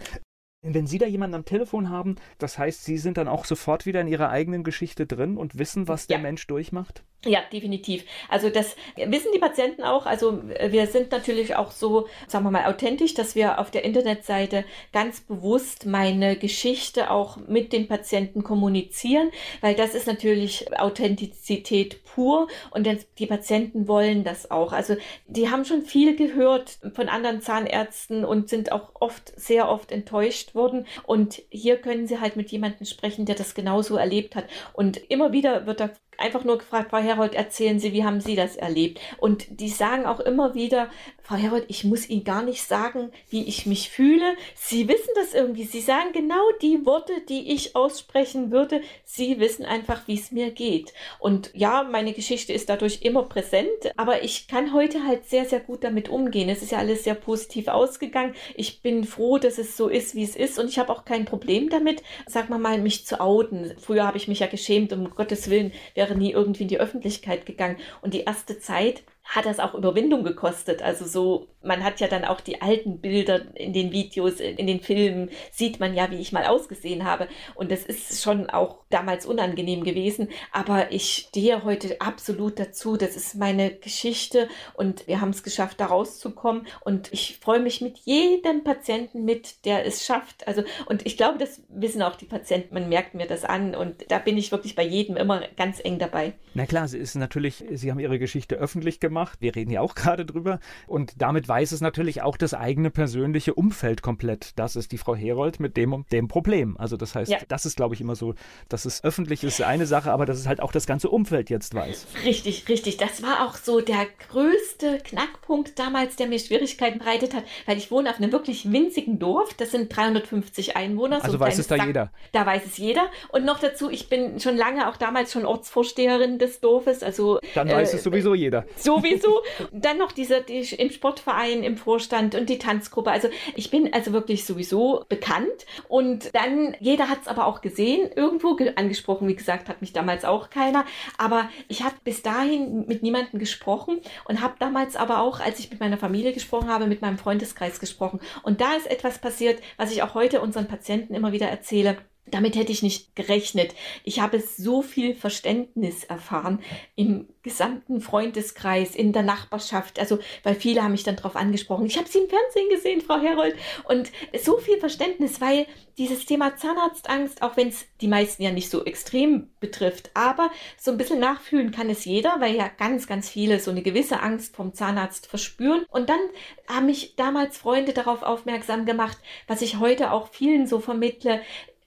Wenn Sie da jemanden am Telefon haben, das heißt, Sie sind dann auch sofort wieder in Ihrer eigenen Geschichte drin und wissen, was der Mensch durchmacht? Ja, definitiv. Also das wissen die Patienten auch. Also wir sind natürlich auch so, sagen wir mal, authentisch, dass wir auf der Internetseite ganz bewusst meine Geschichte auch mit den Patienten kommunizieren, weil das ist natürlich Authentizität pur und die Patienten wollen das auch. Also die haben schon viel gehört von anderen Zahnärzten und sind auch oft, sehr oft enttäuscht worden. Und hier können sie halt mit jemandem sprechen, der das genauso erlebt hat. Und immer wieder wird da einfach nur gefragt, Frau Herold, erzählen Sie, wie haben Sie das erlebt? Und die sagen auch immer wieder, Frau Herold, ich muss Ihnen gar nicht sagen, wie ich mich fühle. Sie wissen das irgendwie. Sie sagen genau die Worte, die ich aussprechen würde. Sie wissen einfach, wie es mir geht. Und ja, meine Geschichte ist dadurch immer präsent, aber ich kann heute halt sehr, sehr gut damit umgehen. Es ist ja alles sehr positiv ausgegangen. Ich bin froh, dass es so ist, wie es ist. Und ich habe auch kein Problem damit, sag mal mal, mich zu outen. Früher habe ich mich ja geschämt, um Gottes Willen, wäre wäre nie irgendwie in die Öffentlichkeit gegangen. Und die erste Zeit hat das auch Überwindung gekostet. Also so, man hat ja dann auch die alten Bilder in den Videos, in den Filmen, sieht man ja, wie ich mal ausgesehen habe. Und das ist schon auch damals unangenehm gewesen. Aber ich stehe heute absolut dazu. Das ist meine Geschichte und wir haben es geschafft, da rauszukommen. Und ich freue mich mit jedem Patienten mit, der es schafft. Also, und ich glaube, das wissen auch die Patienten. Man merkt mir das an. Und da bin ich wirklich bei jedem immer ganz eng dabei. Na klar, sie ist natürlich, sie haben ihre Geschichte öffentlich gemacht gemacht. Wir reden ja auch (laughs) gerade drüber. Und damit weiß es natürlich auch das eigene persönliche Umfeld komplett. Das ist die Frau Herold mit dem, dem Problem. Also das heißt, ja. das ist, glaube ich, immer so, dass es öffentlich ist eine Sache, aber dass es halt auch das ganze Umfeld jetzt weiß. Richtig, richtig. Das war auch so der größte Knackpunkt damals, der mir Schwierigkeiten bereitet hat, weil ich wohne auf einem wirklich winzigen Dorf. Das sind 350 Einwohner. Also so weiß es da Sack, jeder. Da weiß es jeder. Und noch dazu, ich bin schon lange, auch damals schon Ortsvorsteherin des Dorfes. Also, Dann weiß äh, es sowieso jeder. So sowieso. Dann noch diese die, im Sportverein, im Vorstand und die Tanzgruppe. Also ich bin also wirklich sowieso bekannt. Und dann, jeder hat es aber auch gesehen, irgendwo angesprochen. Wie gesagt, hat mich damals auch keiner. Aber ich habe bis dahin mit niemandem gesprochen und habe damals aber auch, als ich mit meiner Familie gesprochen habe, mit meinem Freundeskreis gesprochen. Und da ist etwas passiert, was ich auch heute unseren Patienten immer wieder erzähle. Damit hätte ich nicht gerechnet. Ich habe so viel Verständnis erfahren im gesamten Freundeskreis, in der Nachbarschaft. Also, weil viele haben mich dann darauf angesprochen. Ich habe Sie im Fernsehen gesehen, Frau Herold. Und so viel Verständnis, weil dieses Thema Zahnarztangst, auch wenn es die meisten ja nicht so extrem betrifft, aber so ein bisschen nachfühlen kann es jeder, weil ja ganz, ganz viele so eine gewisse Angst vom Zahnarzt verspüren. Und dann haben mich damals Freunde darauf aufmerksam gemacht, was ich heute auch vielen so vermittle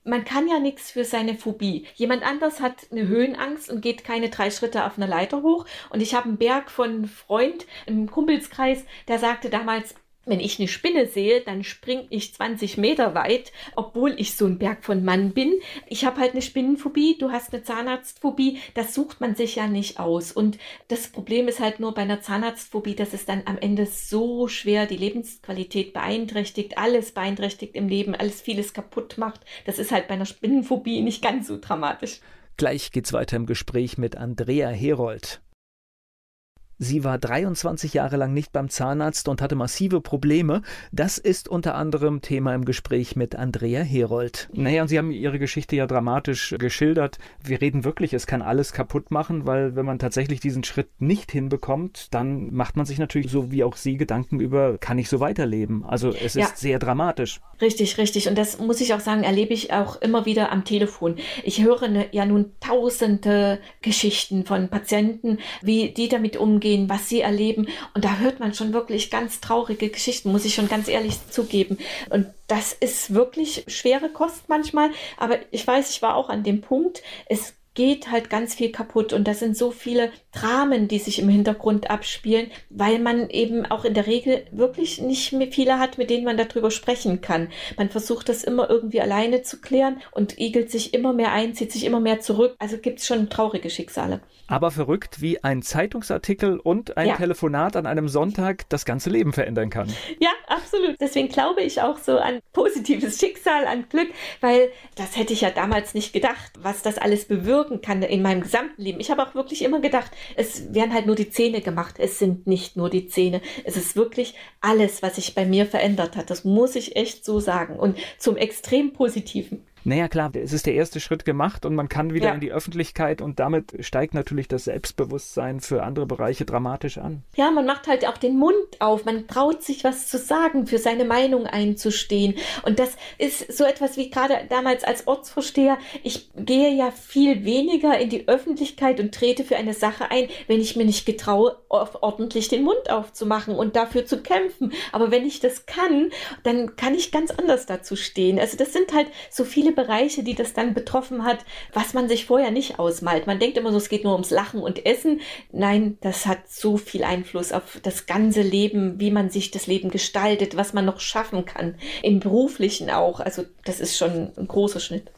man kann ja nichts für seine Phobie. Jemand anders hat eine Höhenangst und geht keine drei Schritte auf einer Leiter hoch. Und ich habe einen Berg von Freund im Kumpelskreis, der sagte damals, wenn ich eine Spinne sehe, dann springe ich 20 Meter weit, obwohl ich so ein Berg von Mann bin. Ich habe halt eine Spinnenphobie, du hast eine Zahnarztphobie, das sucht man sich ja nicht aus. Und das Problem ist halt nur bei einer Zahnarztphobie, dass es dann am Ende so schwer die Lebensqualität beeinträchtigt, alles beeinträchtigt im Leben, alles vieles kaputt macht. Das ist halt bei einer Spinnenphobie nicht ganz so dramatisch. Gleich geht's weiter im Gespräch mit Andrea Herold. Sie war 23 Jahre lang nicht beim Zahnarzt und hatte massive Probleme. Das ist unter anderem Thema im Gespräch mit Andrea Herold. Naja, und Sie haben Ihre Geschichte ja dramatisch geschildert. Wir reden wirklich, es kann alles kaputt machen, weil wenn man tatsächlich diesen Schritt nicht hinbekommt, dann macht man sich natürlich so wie auch Sie Gedanken über, kann ich so weiterleben? Also es ja. ist sehr dramatisch. Richtig, richtig. Und das muss ich auch sagen, erlebe ich auch immer wieder am Telefon. Ich höre ne, ja nun tausende Geschichten von Patienten, wie die damit umgehen umgehen, was sie erleben. Und da hört man schon wirklich ganz traurige Geschichten, muss ich schon ganz ehrlich zugeben. Und das ist wirklich schwere Kost manchmal. Aber ich weiß, ich war auch an dem Punkt, es geht halt ganz viel kaputt und das sind so viele Dramen, die sich im Hintergrund abspielen, weil man eben auch in der Regel wirklich nicht mehr viele hat, mit denen man darüber sprechen kann. Man versucht das immer irgendwie alleine zu klären und igelt sich immer mehr ein, zieht sich immer mehr zurück. Also gibt es schon traurige Schicksale aber verrückt, wie ein Zeitungsartikel und ein ja. Telefonat an einem Sonntag das ganze Leben verändern kann. Ja, absolut. Deswegen glaube ich auch so an positives Schicksal, an Glück, weil das hätte ich ja damals nicht gedacht, was das alles bewirken kann in meinem gesamten Leben. Ich habe auch wirklich immer gedacht, es werden halt nur die Zähne gemacht. Es sind nicht nur die Zähne. Es ist wirklich alles, was sich bei mir verändert hat. Das muss ich echt so sagen. Und zum extrem Positiven. Naja, klar, es ist der erste Schritt gemacht und man kann wieder ja. in die Öffentlichkeit und damit steigt natürlich das Selbstbewusstsein für andere Bereiche dramatisch an. Ja, man macht halt auch den Mund auf, man traut sich was zu sagen, für seine Meinung einzustehen. Und das ist so etwas wie gerade damals als Ortsvorsteher. Ich gehe ja viel weniger in die Öffentlichkeit und trete für eine Sache ein, wenn ich mir nicht getraue, ordentlich den Mund aufzumachen und dafür zu kämpfen. Aber wenn ich das kann, dann kann ich ganz anders dazu stehen. Also das sind halt so viele viele Bereiche, die das dann betroffen hat, was man sich vorher nicht ausmalt. Man denkt immer so, es geht nur ums Lachen und Essen. Nein, das hat so viel Einfluss auf das ganze Leben, wie man sich das Leben gestaltet, was man noch schaffen kann. Im beruflichen auch. Also das ist schon ein großer Schnitt.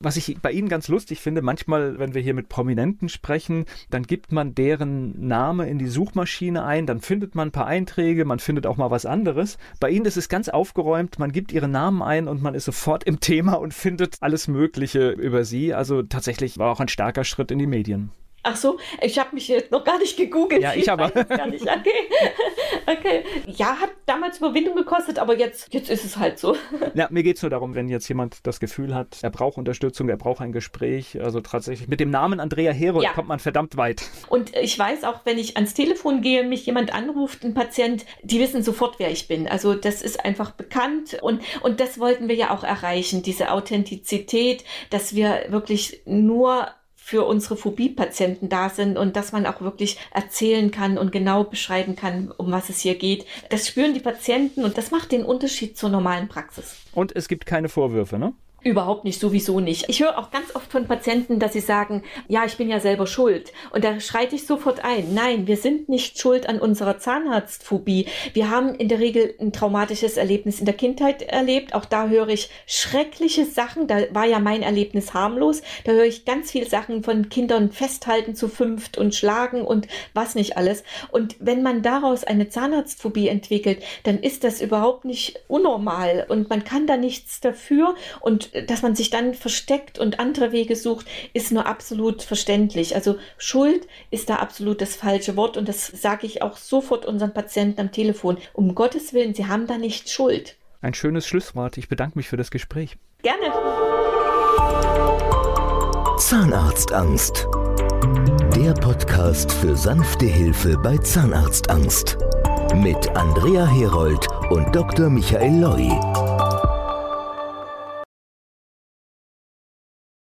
Was ich bei Ihnen ganz lustig finde, manchmal, wenn wir hier mit Prominenten sprechen, dann gibt man deren Name in die Suchmaschine ein, dann findet man ein paar Einträge, man findet auch mal was anderes. Bei Ihnen ist es ganz aufgeräumt, man gibt Ihren Namen ein und man ist sofort im Thema und findet alles Mögliche über Sie. Also tatsächlich war auch ein starker Schritt in die Medien. Ach so, ich habe mich jetzt noch gar nicht gegoogelt. Ja, ich. Gar nicht. Okay. (laughs) okay. Ja, hat damals Überwindung gekostet, aber jetzt, jetzt ist es halt so. (laughs) Ja, mir geht es nur darum, wenn jetzt jemand das Gefühl hat, er braucht Unterstützung, er braucht ein Gespräch. Also tatsächlich mit dem Namen Andrea Herold ja. kommt man verdammt weit. Und ich weiß auch, wenn ich ans Telefon gehe, mich jemand anruft, ein Patient, die wissen sofort, wer ich bin. Also das ist einfach bekannt und, und das wollten wir ja auch erreichen, diese Authentizität, dass wir wirklich nur für unsere Phobie-Patienten da sind und dass man auch wirklich erzählen kann und genau beschreiben kann, um was es hier geht. Das spüren die Patienten und das macht den Unterschied zur normalen Praxis. Und es gibt keine Vorwürfe, ne? Überhaupt nicht, sowieso nicht. Ich höre auch ganz oft von Patienten, dass sie sagen, ja, ich bin ja selber schuld. Und da schreite ich sofort ein. Nein, wir sind nicht schuld an unserer Zahnarztphobie. Wir haben in der Regel ein traumatisches Erlebnis in der Kindheit erlebt. Auch da höre ich schreckliche Sachen. Da war ja mein Erlebnis harmlos. Da höre ich ganz viele Sachen von Kindern festhalten zu fünft und schlagen und was nicht alles. Und wenn man daraus eine Zahnarztphobie entwickelt, dann ist das überhaupt nicht unnormal und man kann da nichts dafür. Und dass man sich dann versteckt und andere Wege sucht, ist nur absolut verständlich. Also Schuld ist da absolut das falsche Wort und das sage ich auch sofort unseren Patienten am Telefon. Um Gottes Willen, sie haben da nicht Schuld. Ein schönes Schlusswort. Ich bedanke mich für das Gespräch. Gerne. Zahnarztangst. Der Podcast für sanfte Hilfe bei Zahnarztangst. Mit Andrea Herold und Dr. Michael Loi.